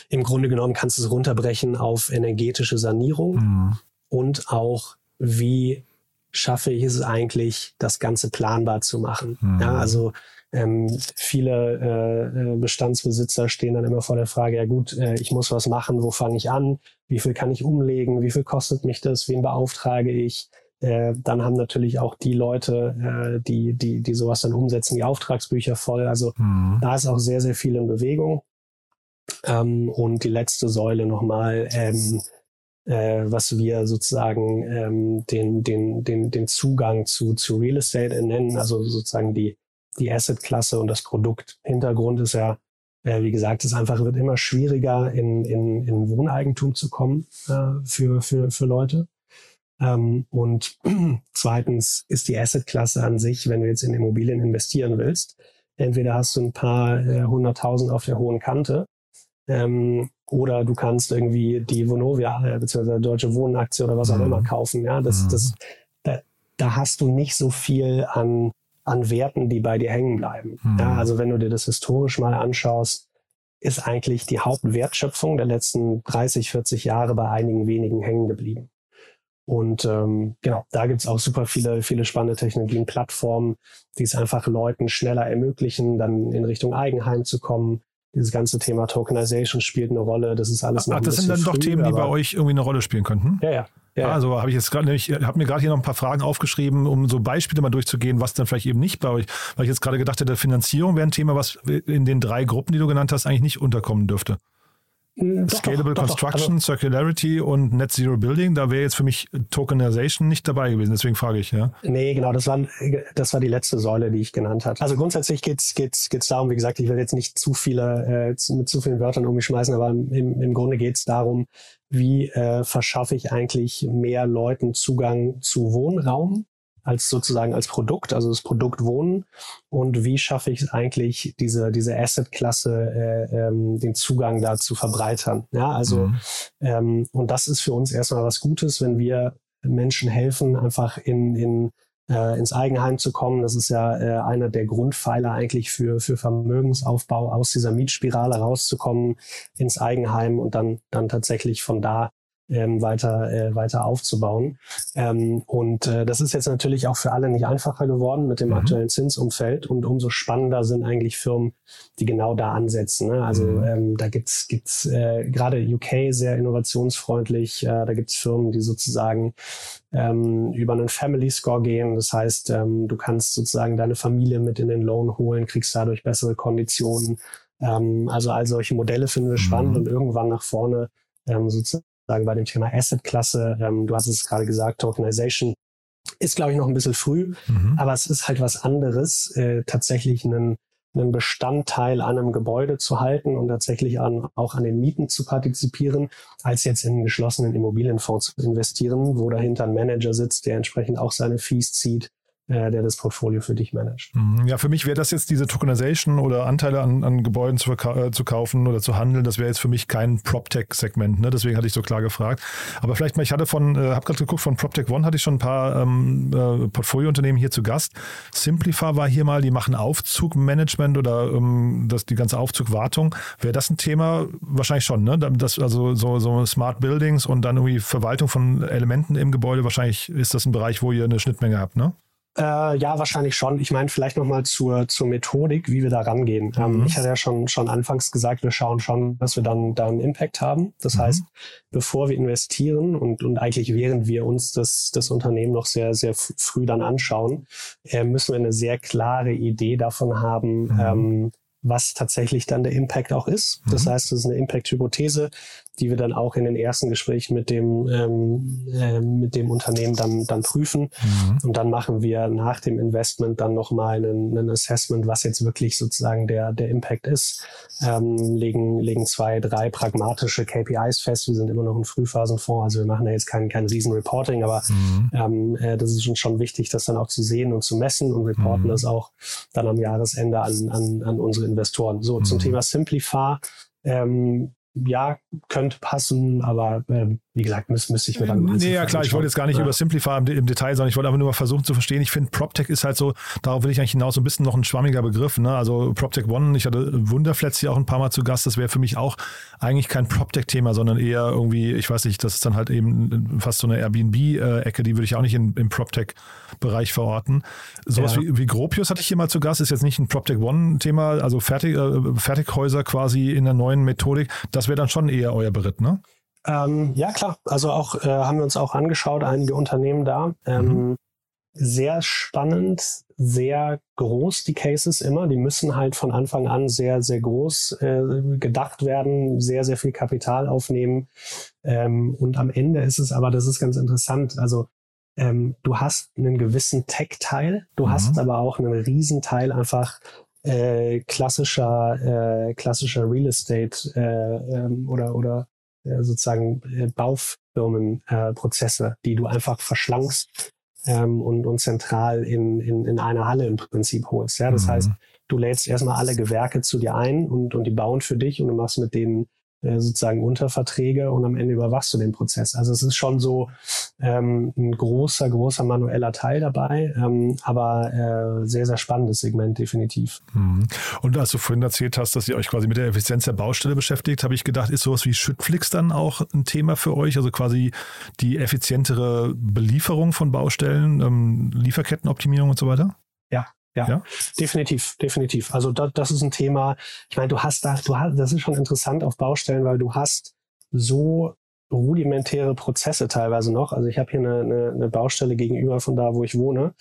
im Grunde genommen kannst du es runterbrechen auf energetische Sanierung mhm. und auch wie schaffe ich es eigentlich, das Ganze planbar zu machen. Mhm. Ja, also ähm, viele äh, äh, Bestandsbesitzer stehen dann immer vor der Frage, ja gut, äh, ich muss was machen, wo fange ich an, wie viel kann ich umlegen, wie viel kostet mich das, wen beauftrage ich. Äh, dann haben natürlich auch die Leute, äh, die, die, die sowas dann umsetzen, die Auftragsbücher voll. Also mhm. da ist auch sehr, sehr viel in Bewegung. Ähm, und die letzte Säule nochmal, ähm, äh, was wir sozusagen ähm, den, den, den, den Zugang zu, zu Real Estate nennen, also sozusagen die, die Asset-Klasse und das Produkt. Hintergrund ist ja, äh, wie gesagt, es einfach wird immer schwieriger, in, in, in Wohneigentum zu kommen äh, für, für, für Leute. Ähm, und zweitens ist die Asset-Klasse an sich, wenn du jetzt in Immobilien investieren willst, entweder hast du ein paar äh, hunderttausend auf der hohen Kante ähm, oder du kannst irgendwie die Vonovia äh, bzw. Deutsche Wohnenaktie oder was auch mhm. immer kaufen. Ja, das, mhm. das, da, da hast du nicht so viel an an Werten, die bei dir hängen bleiben. Mhm. Ja, also wenn du dir das historisch mal anschaust, ist eigentlich die Hauptwertschöpfung der letzten 30, 40 Jahre bei einigen wenigen hängen geblieben. Und ähm, genau, da gibt's auch super viele, viele spannende Technologien, Plattformen, die es einfach Leuten schneller ermöglichen, dann in Richtung Eigenheim zu kommen. Dieses ganze Thema Tokenization spielt eine Rolle. Das ist alles noch Ach, das sind dann doch früh, Themen, die bei euch irgendwie eine Rolle spielen könnten? Ja, ja. Ja. Also habe ich jetzt gerade, ich habe mir gerade hier noch ein paar Fragen aufgeschrieben, um so Beispiele mal durchzugehen, was dann vielleicht eben nicht bei euch, weil ich jetzt gerade gedacht hätte, Finanzierung wäre ein Thema, was in den drei Gruppen, die du genannt hast, eigentlich nicht unterkommen dürfte. Doch, Scalable doch, Construction, doch, Circularity und Net Zero Building, da wäre jetzt für mich Tokenization nicht dabei gewesen, deswegen frage ich, ja. Nee, genau, das war, das war die letzte Säule, die ich genannt habe. Also grundsätzlich geht's geht's geht's darum, wie gesagt, ich will jetzt nicht zu viele, äh, mit zu vielen Wörtern um mich schmeißen, aber im, im Grunde geht's darum, wie äh, verschaffe ich eigentlich mehr Leuten Zugang zu Wohnraum als sozusagen als Produkt, also das Produkt Wohnen und wie schaffe ich es eigentlich, diese, diese Asset-Klasse, äh, ähm, den Zugang da zu verbreitern. Ja, also mhm. ähm, und das ist für uns erstmal was Gutes, wenn wir Menschen helfen, einfach in, in äh, ins Eigenheim zu kommen. Das ist ja äh, einer der Grundpfeiler eigentlich für, für Vermögensaufbau, aus dieser Mietspirale rauszukommen ins Eigenheim und dann, dann tatsächlich von da ähm, weiter, äh, weiter aufzubauen. Ähm, und äh, das ist jetzt natürlich auch für alle nicht einfacher geworden mit dem mhm. aktuellen Zinsumfeld und umso spannender sind eigentlich Firmen, die genau da ansetzen. Ne? Also mhm. ähm, da gibt's gibt's äh, gerade UK sehr innovationsfreundlich. Äh, da gibt's Firmen, die sozusagen ähm, über einen Family Score gehen. Das heißt, ähm, du kannst sozusagen deine Familie mit in den Loan holen, kriegst dadurch bessere Konditionen. Ähm, also all solche Modelle finden wir spannend mhm. und irgendwann nach vorne ähm, sozusagen sagen, bei dem Thema Asset-Klasse, ähm, du hattest es gerade gesagt, Tokenization ist, glaube ich, noch ein bisschen früh, mhm. aber es ist halt was anderes, äh, tatsächlich einen, einen Bestandteil an einem Gebäude zu halten und tatsächlich an, auch an den Mieten zu partizipieren, als jetzt in einen geschlossenen Immobilienfonds zu investieren, wo dahinter ein Manager sitzt, der entsprechend auch seine Fees zieht der das Portfolio für dich managt. Mhm. Ja, für mich wäre das jetzt diese Tokenization oder Anteile an, an Gebäuden zu, äh, zu kaufen oder zu handeln, das wäre jetzt für mich kein PropTech-Segment. Ne? Deswegen hatte ich so klar gefragt. Aber vielleicht mal, ich hatte von, äh, habe gerade geguckt, von PropTech One hatte ich schon ein paar ähm, äh, Portfoliounternehmen hier zu Gast. Simplify war hier mal, die machen Aufzugmanagement oder ähm, das, die ganze Aufzugwartung. Wäre das ein Thema? Wahrscheinlich schon, ne? Das, also so, so Smart Buildings und dann irgendwie Verwaltung von Elementen im Gebäude, wahrscheinlich ist das ein Bereich, wo ihr eine Schnittmenge habt, ne? Äh, ja, wahrscheinlich schon. Ich meine, vielleicht nochmal zur, zur Methodik, wie wir da rangehen. Ähm, mhm. Ähm, ich hatte ja schon, schon anfangs gesagt, wir schauen schon, dass wir dann da einen Impact haben. Das mhm. heißt, bevor wir investieren und, und eigentlich während wir uns das, das Unternehmen noch sehr, sehr früh dann anschauen, äh, müssen wir eine sehr klare Idee davon haben, mhm. ähm, was tatsächlich dann der Impact auch ist. Das mhm. heißt, es ist eine Impact-Hypothese, die wir dann auch in den ersten Gesprächen mit dem, ähm, äh, mit dem Unternehmen dann, dann prüfen. Mhm. Und dann machen wir nach dem Investment dann nochmal einen, einen Assessment, was jetzt wirklich sozusagen der, der Impact ist. Ähm, legen, legen zwei, drei pragmatische KPIs fest. Wir sind immer noch ein Frühphasenfonds, also wir machen da jetzt kein, kein Riesen-Reporting, aber mhm. ähm, äh, das ist uns schon wichtig, das dann auch zu sehen und zu messen und reporten mhm. das auch dann am Jahresende an, an, an unsere Investoren. So, zum mhm. Thema Simplify. Ähm, ja, könnte passen, aber ähm, wie gesagt, müsste, müsste ich mir dann. Nee, ja klar, ich wollte jetzt gar nicht ja. über Simplify im, im, Detail, sondern ich wollte einfach nur mal versuchen zu verstehen. Ich finde, PropTech ist halt so, darauf will ich eigentlich hinaus, so ein bisschen noch ein schwammiger Begriff. Ne? Also PropTech One, ich hatte Wunderflats hier auch ein paar Mal zu Gast, das wäre für mich auch eigentlich kein PropTech-Thema, sondern eher irgendwie, ich weiß nicht, das ist dann halt eben fast so eine Airbnb-Ecke, die würde ich auch nicht in, im PropTech-Bereich verorten. Sowas ja. wie, wie Gropius hatte ich hier mal zu Gast, ist jetzt nicht ein PropTech One-Thema, also Fertig, äh, Fertighäuser quasi in der neuen Methodik. Das wäre dann schon eher euer Beritt, ne? Ähm, ja, klar. Also auch äh, haben wir uns auch angeschaut, einige Unternehmen da. Ähm, mhm. Sehr spannend, sehr groß die Cases immer. Die müssen halt von Anfang an sehr, sehr groß äh, gedacht werden, sehr, sehr viel Kapital aufnehmen. Ähm, und am Ende ist es aber, das ist ganz interessant. Also ähm, du hast einen gewissen Tech-Teil, du mhm. hast aber auch einen Riesenteil einfach äh, klassischer, äh, klassischer Real Estate äh, ähm, oder, oder sozusagen äh, Baufirmenprozesse, äh, die du einfach verschlankst ähm, und, und zentral in, in, in einer Halle im Prinzip holst. Ja? Das mhm. heißt, du lädst erstmal alle Gewerke zu dir ein und, und die bauen für dich und du machst mit denen äh, sozusagen Unterverträge und am Ende überwachst du den Prozess. Also es ist schon so ähm, ein großer, großer manueller Teil dabei, ähm, aber äh, sehr, sehr spannendes Segment definitiv. Mhm. Und als du vorhin erzählt hast, dass ihr euch quasi mit der Effizienz der Baustelle beschäftigt, habe ich gedacht, ist sowas wie Schüttflix dann auch ein Thema für euch? Also quasi die effizientere Belieferung von Baustellen, ähm, Lieferkettenoptimierung und so weiter? Ja, ja, ja, definitiv, definitiv. Also da, das ist ein Thema. Ich meine, du hast da, du hast, das ist schon interessant auf Baustellen, weil du hast so rudimentäre Prozesse teilweise noch. Also ich habe hier eine, eine, eine Baustelle gegenüber von da, wo ich wohne,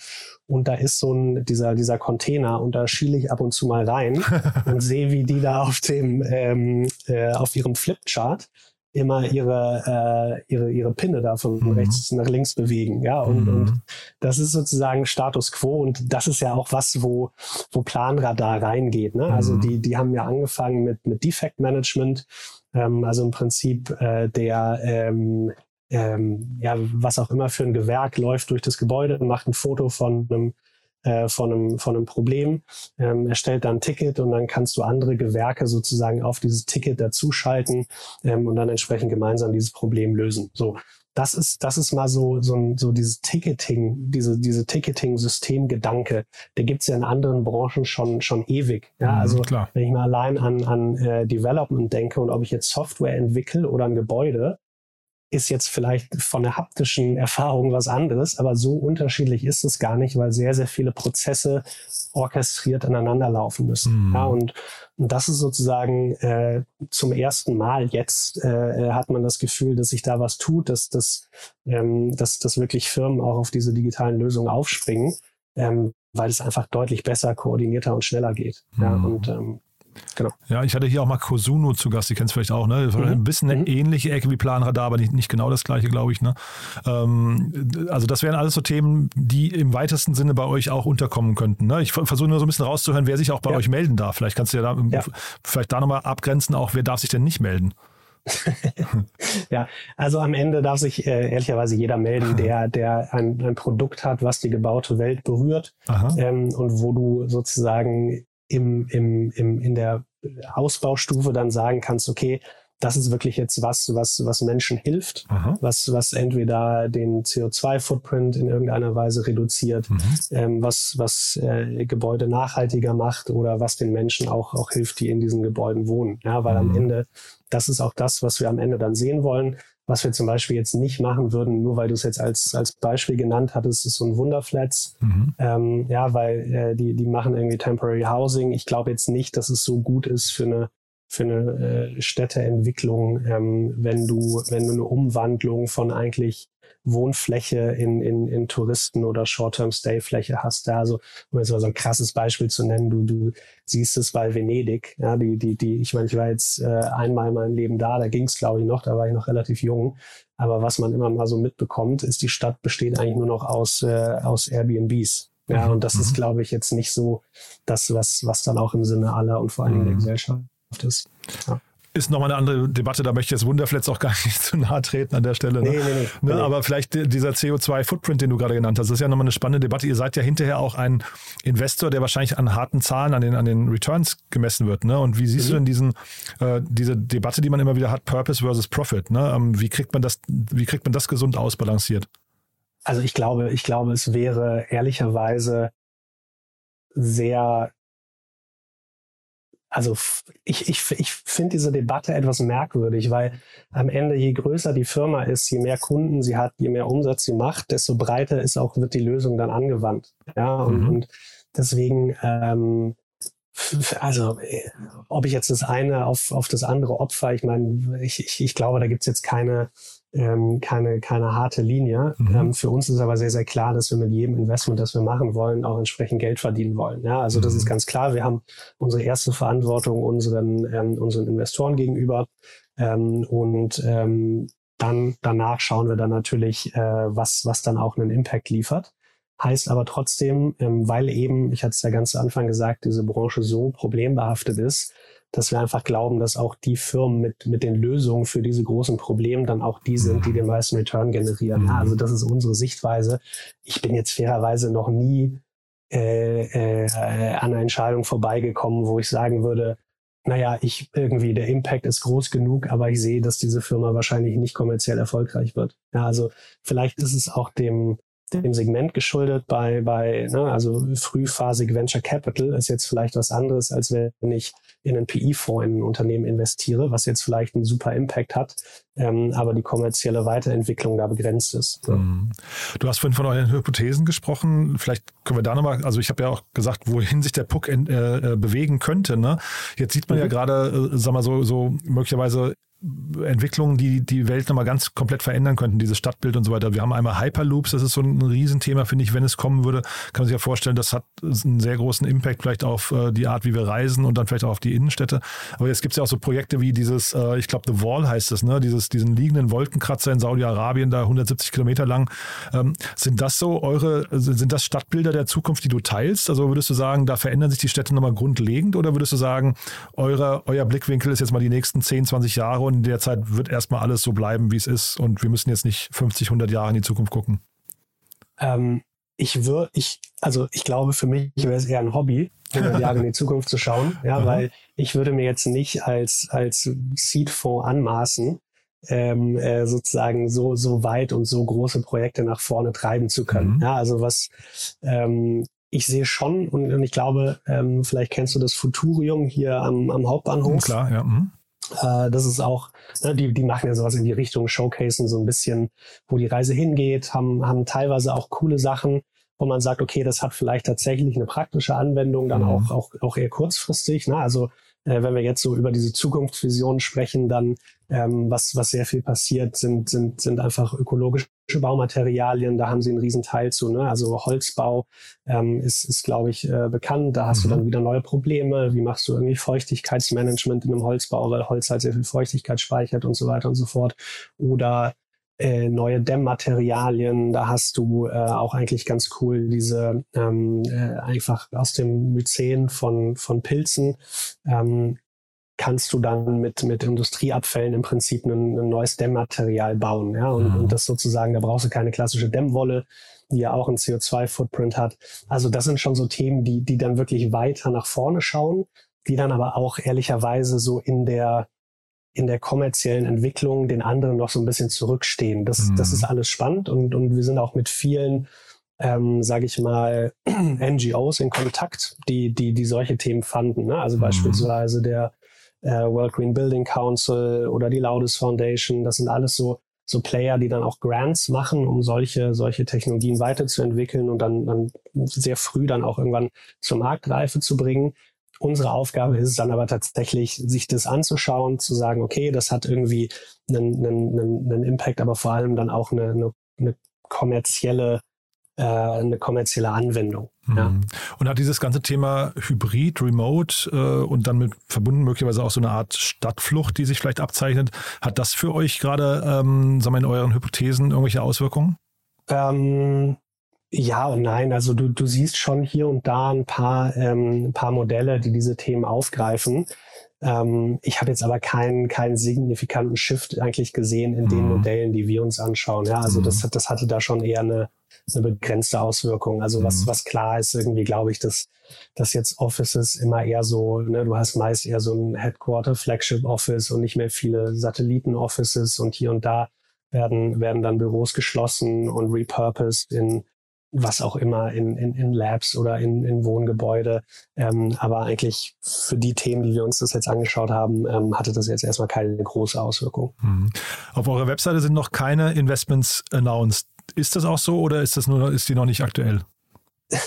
und da ist so ein dieser dieser Container und da schiele ich ab und zu mal rein und sehe, wie die da auf dem ähm, äh, auf ihrem Flipchart immer ihre, äh, ihre, ihre Pinne da von mhm. rechts nach links bewegen. Ja, und, mhm. und das ist sozusagen Status quo und das ist ja auch was, wo, wo Planradar reingeht. Ne? Also mhm. die, die haben ja angefangen mit, mit Defect Management, ähm, also im Prinzip äh, der ähm, ähm, ja, was auch immer für ein Gewerk läuft durch das Gebäude und macht ein Foto von einem äh, von, einem, von einem Problem, ähm, erstellt dann ein Ticket und dann kannst du andere Gewerke sozusagen auf dieses Ticket dazuschalten ähm, und dann entsprechend gemeinsam dieses Problem lösen. So, das ist, das ist mal so, so, so dieses Ticketing, diese, diese Ticketing-Systemgedanke. Der gibt's ja in anderen Branchen schon, schon ewig. Ja, mhm, also klar. wenn ich mal allein an, an äh, Development denke und ob ich jetzt Software entwickle oder ein Gebäude, ist jetzt vielleicht von der haptischen Erfahrung was anderes, aber so unterschiedlich ist es gar nicht, weil sehr, sehr viele Prozesse orchestriert aneinander laufen müssen. Mhm. Ja, und, und das ist sozusagen äh, zum ersten Mal jetzt äh, hat man das Gefühl, dass sich da was tut, dass, dass, ähm, dass, dass wirklich Firmen auch auf diese digitalen Lösungen aufspringen, ähm, weil es einfach deutlich besser, koordinierter und schneller geht. Mhm. Ja, und ähm, Genau. Ja, ich hatte hier auch mal Kosuno zu Gast, die kennst du vielleicht auch, ne? Mhm. Ein bisschen eine mhm. ähnliche Ecke wie Planradar, aber nicht, nicht genau das gleiche, glaube ich. Ne? Ähm, also das wären alles so Themen, die im weitesten Sinne bei euch auch unterkommen könnten. Ne? Ich versuche nur so ein bisschen rauszuhören, wer sich auch bei ja. euch melden darf. Vielleicht kannst du ja da ja. vielleicht da nochmal abgrenzen, auch wer darf sich denn nicht melden? ja, also am Ende darf sich äh, ehrlicherweise jeder melden, der, der ein, ein Produkt hat, was die gebaute Welt berührt ähm, und wo du sozusagen im, im, im, in der Ausbaustufe dann sagen kannst, okay, das ist wirklich jetzt was, was, was Menschen hilft, was, was entweder den CO2-Footprint in irgendeiner Weise reduziert, mhm. ähm, was, was äh, Gebäude nachhaltiger macht oder was den Menschen auch, auch hilft, die in diesen Gebäuden wohnen. Ja, weil mhm. am Ende, das ist auch das, was wir am Ende dann sehen wollen Was wir zum Beispiel jetzt nicht machen würden, nur weil du es jetzt als, als Beispiel genannt hattest, ist so ein Wunderflats. Mhm. Ähm, ja, weil äh, die, die machen irgendwie Temporary Housing. Ich glaube jetzt nicht, dass es so gut ist für eine für eine äh, Städteentwicklung, ähm, wenn du, wenn du eine Umwandlung von eigentlich Wohnfläche in, in, in Touristen- oder Short-Term-Stay-Fläche hast. Ja, also, um jetzt mal so ein krasses Beispiel zu nennen, du, du siehst es bei Venedig, ja, die, die, die, ich meine, ich war jetzt äh, einmal in meinem Leben da, da ging es, glaube ich, noch, da war ich noch relativ jung. Aber was man immer mal so mitbekommt, ist, die Stadt besteht eigentlich nur noch aus, äh, aus Airbnbs. Ja, mhm. und das ist, mhm. glaube ich, jetzt nicht so das, was, was dann auch im Sinne aller und vor allen Dingen der mhm. Gesellschaft ist. Ja ist nochmal eine andere Debatte, da möchte ich jetzt Wunderflats auch gar nicht zu nahe treten an der Stelle. Ne? Nee, nee, nee, ne? Aber vielleicht dieser CO2-Footprint, den du gerade genannt hast, das ist ja nochmal eine spannende Debatte. Ihr seid ja hinterher auch ein Investor, der wahrscheinlich an harten Zahlen, an den, an den Returns gemessen wird. Ne? Und wie siehst mhm. du denn diesen, äh, diese Debatte, die man immer wieder hat, Purpose versus Profit? Ne? Ähm, wie, kriegt man das, wie kriegt man das gesund ausbalanciert? Also ich glaube, ich glaube, es wäre ehrlicherweise sehr also ich, ich, ich finde diese Debatte etwas merkwürdig, weil am Ende, je größer die Firma ist, je mehr Kunden sie hat, je mehr Umsatz sie macht, desto breiter ist auch, wird die Lösung dann angewandt. Ja, und, mhm. und deswegen, ähm, also äh, ob ich jetzt das eine auf, auf das andere opfer, ich meine, ich, ich, ich glaube, da gibt's jetzt keine ähm, keine, keine harte Linie. Mhm. Ähm, für uns ist aber sehr, sehr klar, dass wir mit jedem Investment, das wir machen wollen, auch entsprechend Geld verdienen wollen. Ja, also mhm. das ist ganz klar. Wir haben unsere erste Verantwortung unseren, ähm, unseren Investoren gegenüber. Ähm, und ähm, dann danach schauen wir dann natürlich, äh, was, was dann auch einen Impact liefert. Heißt aber trotzdem, ähm, weil eben, ich hatte es ja ganz zu Anfang gesagt, diese Branche so problembehaftet ist, dass wir einfach glauben, dass auch die Firmen mit, mit den Lösungen für diese großen Probleme dann auch die sind, die den meisten Return generieren. Ja, also das ist unsere Sichtweise. Ich bin jetzt fairerweise noch nie äh, äh, an einer Entscheidung vorbeigekommen, wo ich sagen würde, naja, ich irgendwie, der Impact ist groß genug, aber ich sehe, dass diese Firma wahrscheinlich nicht kommerziell erfolgreich wird. Ja, also vielleicht ist es auch dem, dem Segment geschuldet bei, bei ne, also frühphasig Venture Capital ist jetzt vielleicht was anderes, als wenn ich in einen PI-Fonds in ein Unternehmen investiere, was jetzt vielleicht einen super Impact hat, ähm, aber die kommerzielle Weiterentwicklung da begrenzt ist. Ja. Mhm. Du hast vorhin von euren Hypothesen gesprochen. Vielleicht können wir da nochmal, also ich habe ja auch gesagt, wohin sich der Puck äh, äh, bewegen könnte. Ne? Jetzt sieht man mhm. ja gerade, äh, sag mal so, so möglicherweise Entwicklungen, die die Welt nochmal ganz komplett verändern könnten, dieses Stadtbild und so weiter. Wir haben einmal Hyperloops, das ist so ein Riesenthema, finde ich, wenn es kommen würde, kann man sich ja vorstellen, das hat einen sehr großen Impact vielleicht auf äh, die Art, wie wir reisen und dann vielleicht auch auf die Innenstädte. Aber jetzt gibt es ja auch so Projekte wie dieses, äh, ich glaube, The Wall heißt es, ne? dieses, diesen liegenden Wolkenkratzer in Saudi-Arabien, da 170 Kilometer lang. Ähm, sind das so eure, sind das Stadtbilder der Zukunft, die du teilst? Also würdest du sagen, da verändern sich die Städte nochmal grundlegend oder würdest du sagen, eure, euer Blickwinkel ist jetzt mal die nächsten 10, 20 Jahre und in der Zeit wird erstmal alles so bleiben, wie es ist und wir müssen jetzt nicht 50, 100 Jahre in die Zukunft gucken? Ähm, ich würde, ich, also ich glaube, für mich wäre es eher ein Hobby, 100 Jahre in die Zukunft zu schauen, ja, mhm. weil ich würde mir jetzt nicht als, als Seed-Fonds anmaßen, ähm, äh, sozusagen so, so weit und so große Projekte nach vorne treiben zu können. Mhm. Ja, also was ähm, ich sehe schon und, und ich glaube, ähm, vielleicht kennst du das Futurium hier am, am Hauptbahnhof. Klar, ja. Mhm. Äh, das ist auch, ne, die, die machen ja sowas in die Richtung, showcasen so ein bisschen, wo die Reise hingeht, haben, haben teilweise auch coole Sachen, wo man sagt, okay, das hat vielleicht tatsächlich eine praktische Anwendung, dann mhm. auch, auch, auch eher kurzfristig. Ne? Also äh, wenn wir jetzt so über diese Zukunftsvisionen sprechen, dann ähm, was, was sehr viel passiert, sind, sind, sind einfach ökologische Baumaterialien. Da haben sie einen riesen Teil zu. Ne? Also Holzbau ähm, ist, ist glaube ich, äh, bekannt. Da hast mhm. du dann wieder neue Probleme. Wie machst du irgendwie Feuchtigkeitsmanagement in einem Holzbau, weil Holz halt sehr viel Feuchtigkeit speichert und so weiter und so fort. Oder äh, neue Dämmmaterialien. Da hast du äh, auch eigentlich ganz cool diese ähm, äh, einfach aus dem Myzen von, von Pilzen. Ähm, kannst du dann mit, mit Industrieabfällen im Prinzip ein, ein neues Dämmmaterial bauen. Ja? Und, mhm. und das sozusagen, da brauchst du keine klassische Dämmwolle, die ja auch einen CO2-Footprint hat. Also das sind schon so Themen, die, die dann wirklich weiter nach vorne schauen, die dann aber auch ehrlicherweise so in der in der kommerziellen Entwicklung den anderen noch so ein bisschen zurückstehen. Das, mhm. das ist alles spannend und, und wir sind auch mit vielen, ähm, sage ich mal, NGOs in Kontakt, die, die, die solche Themen fanden. Ne? Also mhm. beispielsweise der äh, World Green Building Council oder die Laudes Foundation. Das sind alles so, so Player, die dann auch Grants machen, um solche, solche Technologien weiterzuentwickeln und dann, dann sehr früh dann auch irgendwann zur Marktreife zu bringen. Unsere Aufgabe ist es dann aber tatsächlich, sich das anzuschauen, zu sagen, okay, das hat irgendwie einen, einen, einen Impact, aber vor allem dann auch eine, eine, eine kommerzielle eine kommerzielle Anwendung. Mhm. Ja. Und hat dieses ganze Thema Hybrid, Remote äh, und dann mit verbunden möglicherweise auch so eine Art Stadtflucht, die sich vielleicht abzeichnet, hat das für euch gerade, ähm, sagen wir in euren Hypothesen irgendwelche Auswirkungen? Ähm, ja und nein. Also du, du siehst schon hier und da ein paar, ähm, ein paar Modelle, die diese Themen aufgreifen. Ähm, ich habe jetzt aber keinen, keinen signifikanten Shift eigentlich gesehen in den mhm. Modellen, die wir uns anschauen. Ja, also mhm. das, das hatte da schon eher eine, eine begrenzte Auswirkung. Also was, mhm. was klar ist, irgendwie glaube ich, dass, dass jetzt Offices immer eher so, ne, du hast meist eher so ein Headquarter, Flagship Office und nicht mehr viele Satelliten-Offices und hier und da werden, werden dann Büros geschlossen und repurposed in was auch immer in, in, in Labs oder in, in Wohngebäude. Ähm, aber eigentlich für die Themen, die wir uns das jetzt angeschaut haben, ähm, hatte das jetzt erstmal keine große Auswirkung. Mhm. Auf eurer Webseite sind noch keine Investments announced. Ist das auch so oder ist das nur, ist die noch nicht aktuell?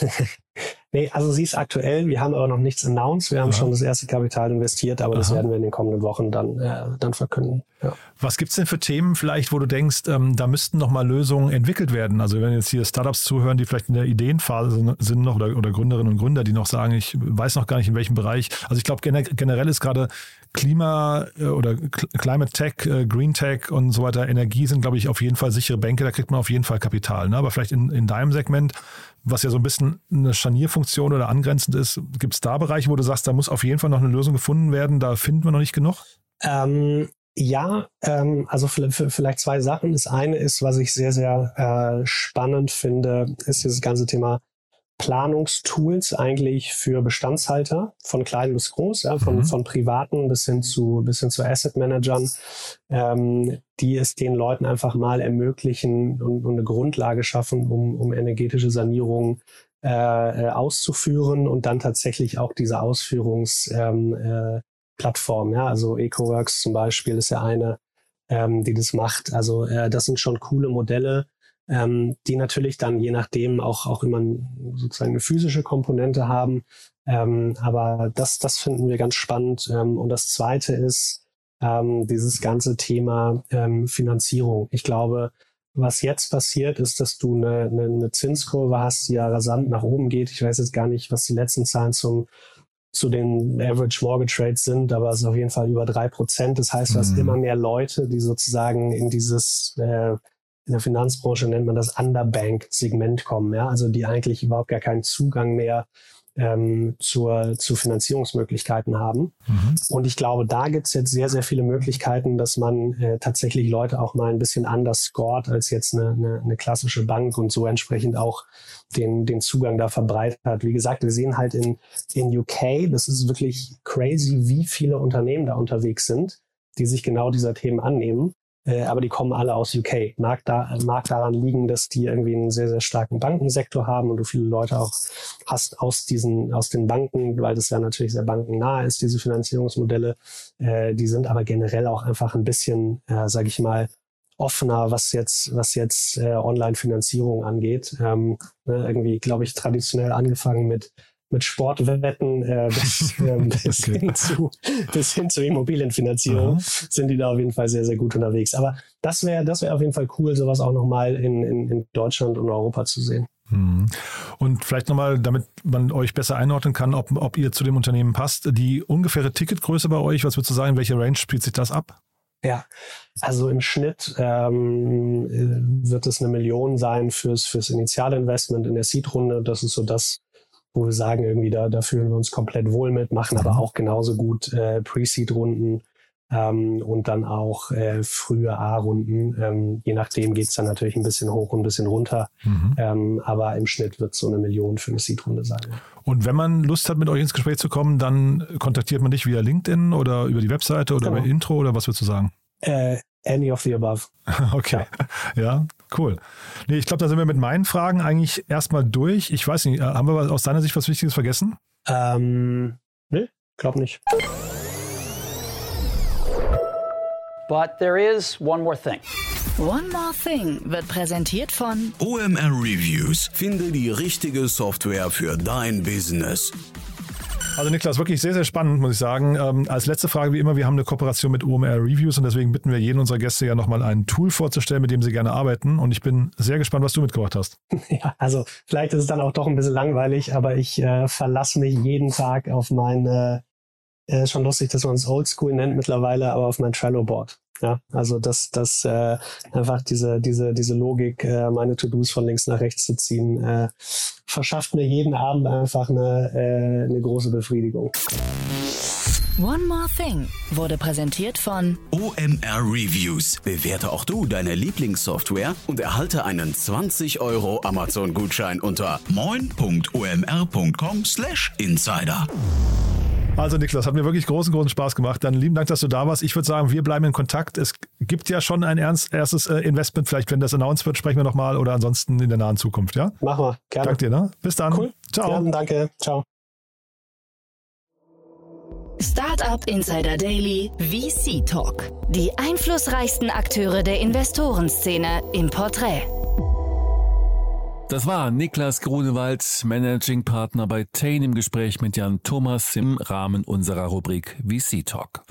Nee, also sie ist aktuell. Wir haben aber noch nichts announced. Wir haben Aha. schon das erste Kapital investiert, aber Aha. das werden wir in den kommenden Wochen dann, äh, dann verkünden. Ja. Was gibt's denn für Themen vielleicht, wo du denkst, ähm, da müssten noch mal Lösungen entwickelt werden? Also wenn jetzt hier Startups zuhören, die vielleicht in der Ideenphase sind noch oder, oder Gründerinnen und Gründer, die noch sagen, ich weiß noch gar nicht in welchem Bereich. Also ich glaube generell ist gerade Klima äh, oder Climate Tech, äh, Green Tech und so weiter, Energie sind, glaube ich, auf jeden Fall sichere Bänke, da kriegt man auf jeden Fall Kapital. Ne? Aber vielleicht in, in deinem Segment, was ja so ein bisschen eine Scharnierfunktion oder angrenzend ist, gibt es da Bereiche, wo du sagst, da muss auf jeden Fall noch eine Lösung gefunden werden, da finden wir noch nicht genug? Ähm, ja, ähm, also vielleicht zwei Sachen. Das eine ist, was ich sehr, sehr äh, spannend finde, ist dieses ganze Thema Planungstools eigentlich für Bestandshalter von klein bis groß, ja, von, mhm. von privaten bis hin zu bis hin zu Asset Managern, ähm, die es den Leuten einfach mal ermöglichen und, und eine Grundlage schaffen, um, um energetische Sanierung äh, äh auszuführen und dann tatsächlich auch diese Ausführungsplattform, ähm, äh, Plattform, ja, also EcoWorks zum Beispiel ist ja eine, ähm, die das macht. Also äh, das sind schon coole Modelle ähm, die natürlich dann je nachdem auch, auch immer sozusagen eine physische Komponente haben. Ähm, aber das, das finden wir ganz spannend. Ähm, und das Zweite ist ähm, dieses ganze Thema ähm, Finanzierung. Ich glaube, was jetzt passiert, ist, dass du eine, eine, eine Zinskurve hast, die ja rasant nach oben geht. Ich weiß jetzt gar nicht, was die letzten Zahlen zum zu den Average Mortgage Rates sind, aber es ist auf jeden Fall über drei Prozent. Das heißt, du hast mhm. immer mehr Leute, die sozusagen in dieses äh, in der Finanzbranche nennt man das Underbank-Segment kommen, ja, also die eigentlich überhaupt gar keinen Zugang mehr ähm, zur, zu Finanzierungsmöglichkeiten haben. Mhm. Und ich glaube, da gibt's jetzt sehr, sehr viele Möglichkeiten, dass man äh, tatsächlich Leute auch mal ein bisschen anders scoret als jetzt eine, eine, eine klassische Bank und so entsprechend auch den, den Zugang da verbreitet hat. Wie gesagt, wir sehen halt in, in UK, das ist wirklich crazy, wie viele Unternehmen da unterwegs sind, die sich genau dieser Themen annehmen. Äh, aber die kommen alle aus UK. Mag, da, mag daran liegen, dass die irgendwie einen sehr, sehr starken Bankensektor haben und du viele Leute auch hast aus diesen, aus den Banken, weil das ja natürlich sehr bankennah ist, diese Finanzierungsmodelle. Äh, die sind aber generell auch einfach ein bisschen, äh, sage ich mal, offener, was jetzt, was jetzt äh, Online-Finanzierung angeht. Ähm, ne, irgendwie, glaube ich, traditionell angefangen mit mit Sportwetten äh, bis, ähm, bis, okay. hin zu, bis hin zur Immobilienfinanzierung Aha. sind die da auf jeden Fall sehr, sehr gut unterwegs. Aber das wäre das wäre auf jeden Fall cool, sowas auch nochmal in, in, in Deutschland und Europa zu sehen. Mhm. Und vielleicht nochmal, damit man euch besser einordnen kann, ob, ob ihr zu dem Unternehmen passt, die ungefähre Ticketgröße bei euch, was würdest du sagen, welche Range spielt sich das ab? Ja, also im Schnitt ähm, wird es eine Million sein fürs, fürs Initialinvestment in der Seed-Runde. Das ist so das, wo wir sagen, irgendwie da, da fühlen wir uns komplett wohl mit, machen aber mhm. auch genauso gut äh, Pre-Seed-Runden ähm, und dann auch äh, frühe A-Runden. Ähm, je nachdem geht's dann natürlich ein bisschen hoch und ein bisschen runter. Mhm. Ähm, aber im Schnitt wird so eine Million für eine Seed-Runde sein. Und wenn man Lust hat, mit euch ins Gespräch zu kommen, dann kontaktiert man dich via LinkedIn oder über die Webseite oder genau. über Intro oder was würdest du sagen? Äh, any of the above. Okay. Ja, ja cool. Nee, ich glaube, da sind wir mit meinen Fragen eigentlich erstmal durch. Ich weiß nicht, äh, haben wir aus deiner Sicht was Wichtiges vergessen? Ähm, nee, glaub nicht. But there is one more thing. One More Thing wird präsentiert von OMR Reviews. Finde die richtige Software für dein Business. Also Niklas, wirklich sehr, sehr spannend, muss ich sagen. Ähm, als letzte Frage wie immer, wir haben eine Kooperation mit OMR Reviews und deswegen bitten wir jeden unserer Gäste ja nochmal ein Tool vorzustellen, mit dem sie gerne arbeiten. Und ich bin sehr gespannt, was du mitgebracht hast. Ja, also vielleicht ist es dann auch doch ein bisschen langweilig, aber ich äh, verlasse mich jeden Tag auf meine, äh, schon lustig, dass man es Oldschool nennt mittlerweile, aber auf mein Trello-Board. Ja, also das, das äh, einfach diese, diese, diese Logik, äh, meine To-Dos von links nach rechts zu ziehen, äh, verschafft mir jeden Abend einfach eine, äh, eine große Befriedigung. One More Thing wurde präsentiert von OMR Reviews. Bewerte auch du deine Lieblingssoftware und erhalte einen 20 Euro Amazon-Gutschein unter moin.omr.com/insider. Also Niklas, hat mir wirklich großen, großen Spaß gemacht. Dann lieben Dank, dass du da warst. Ich würde sagen, wir bleiben in Kontakt. Es gibt ja schon ein ernst, erstes äh, Investment. Vielleicht, wenn das announced wird, sprechen wir nochmal oder ansonsten in der nahen Zukunft, ja? Machen wir. Gerne. Danke dir, ne? Bis dann. Cool. Ciao. Ja, danke. Ciao. Startup Insider Daily VC Talk. Die einflussreichsten Akteure der Investorenszene im Porträt. Das war Niklas Grunewald, Managing Partner bei Tain im Gespräch mit Jan Thomas im Rahmen unserer Rubrik VC Talk.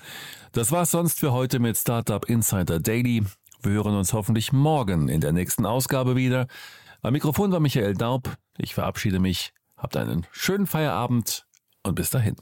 Das war's sonst für heute mit Startup Insider Daily. Wir hören uns hoffentlich morgen in der nächsten Ausgabe wieder. Am Mikrofon war Michael Daub. Ich verabschiede mich. Habt einen schönen Feierabend und bis dahin.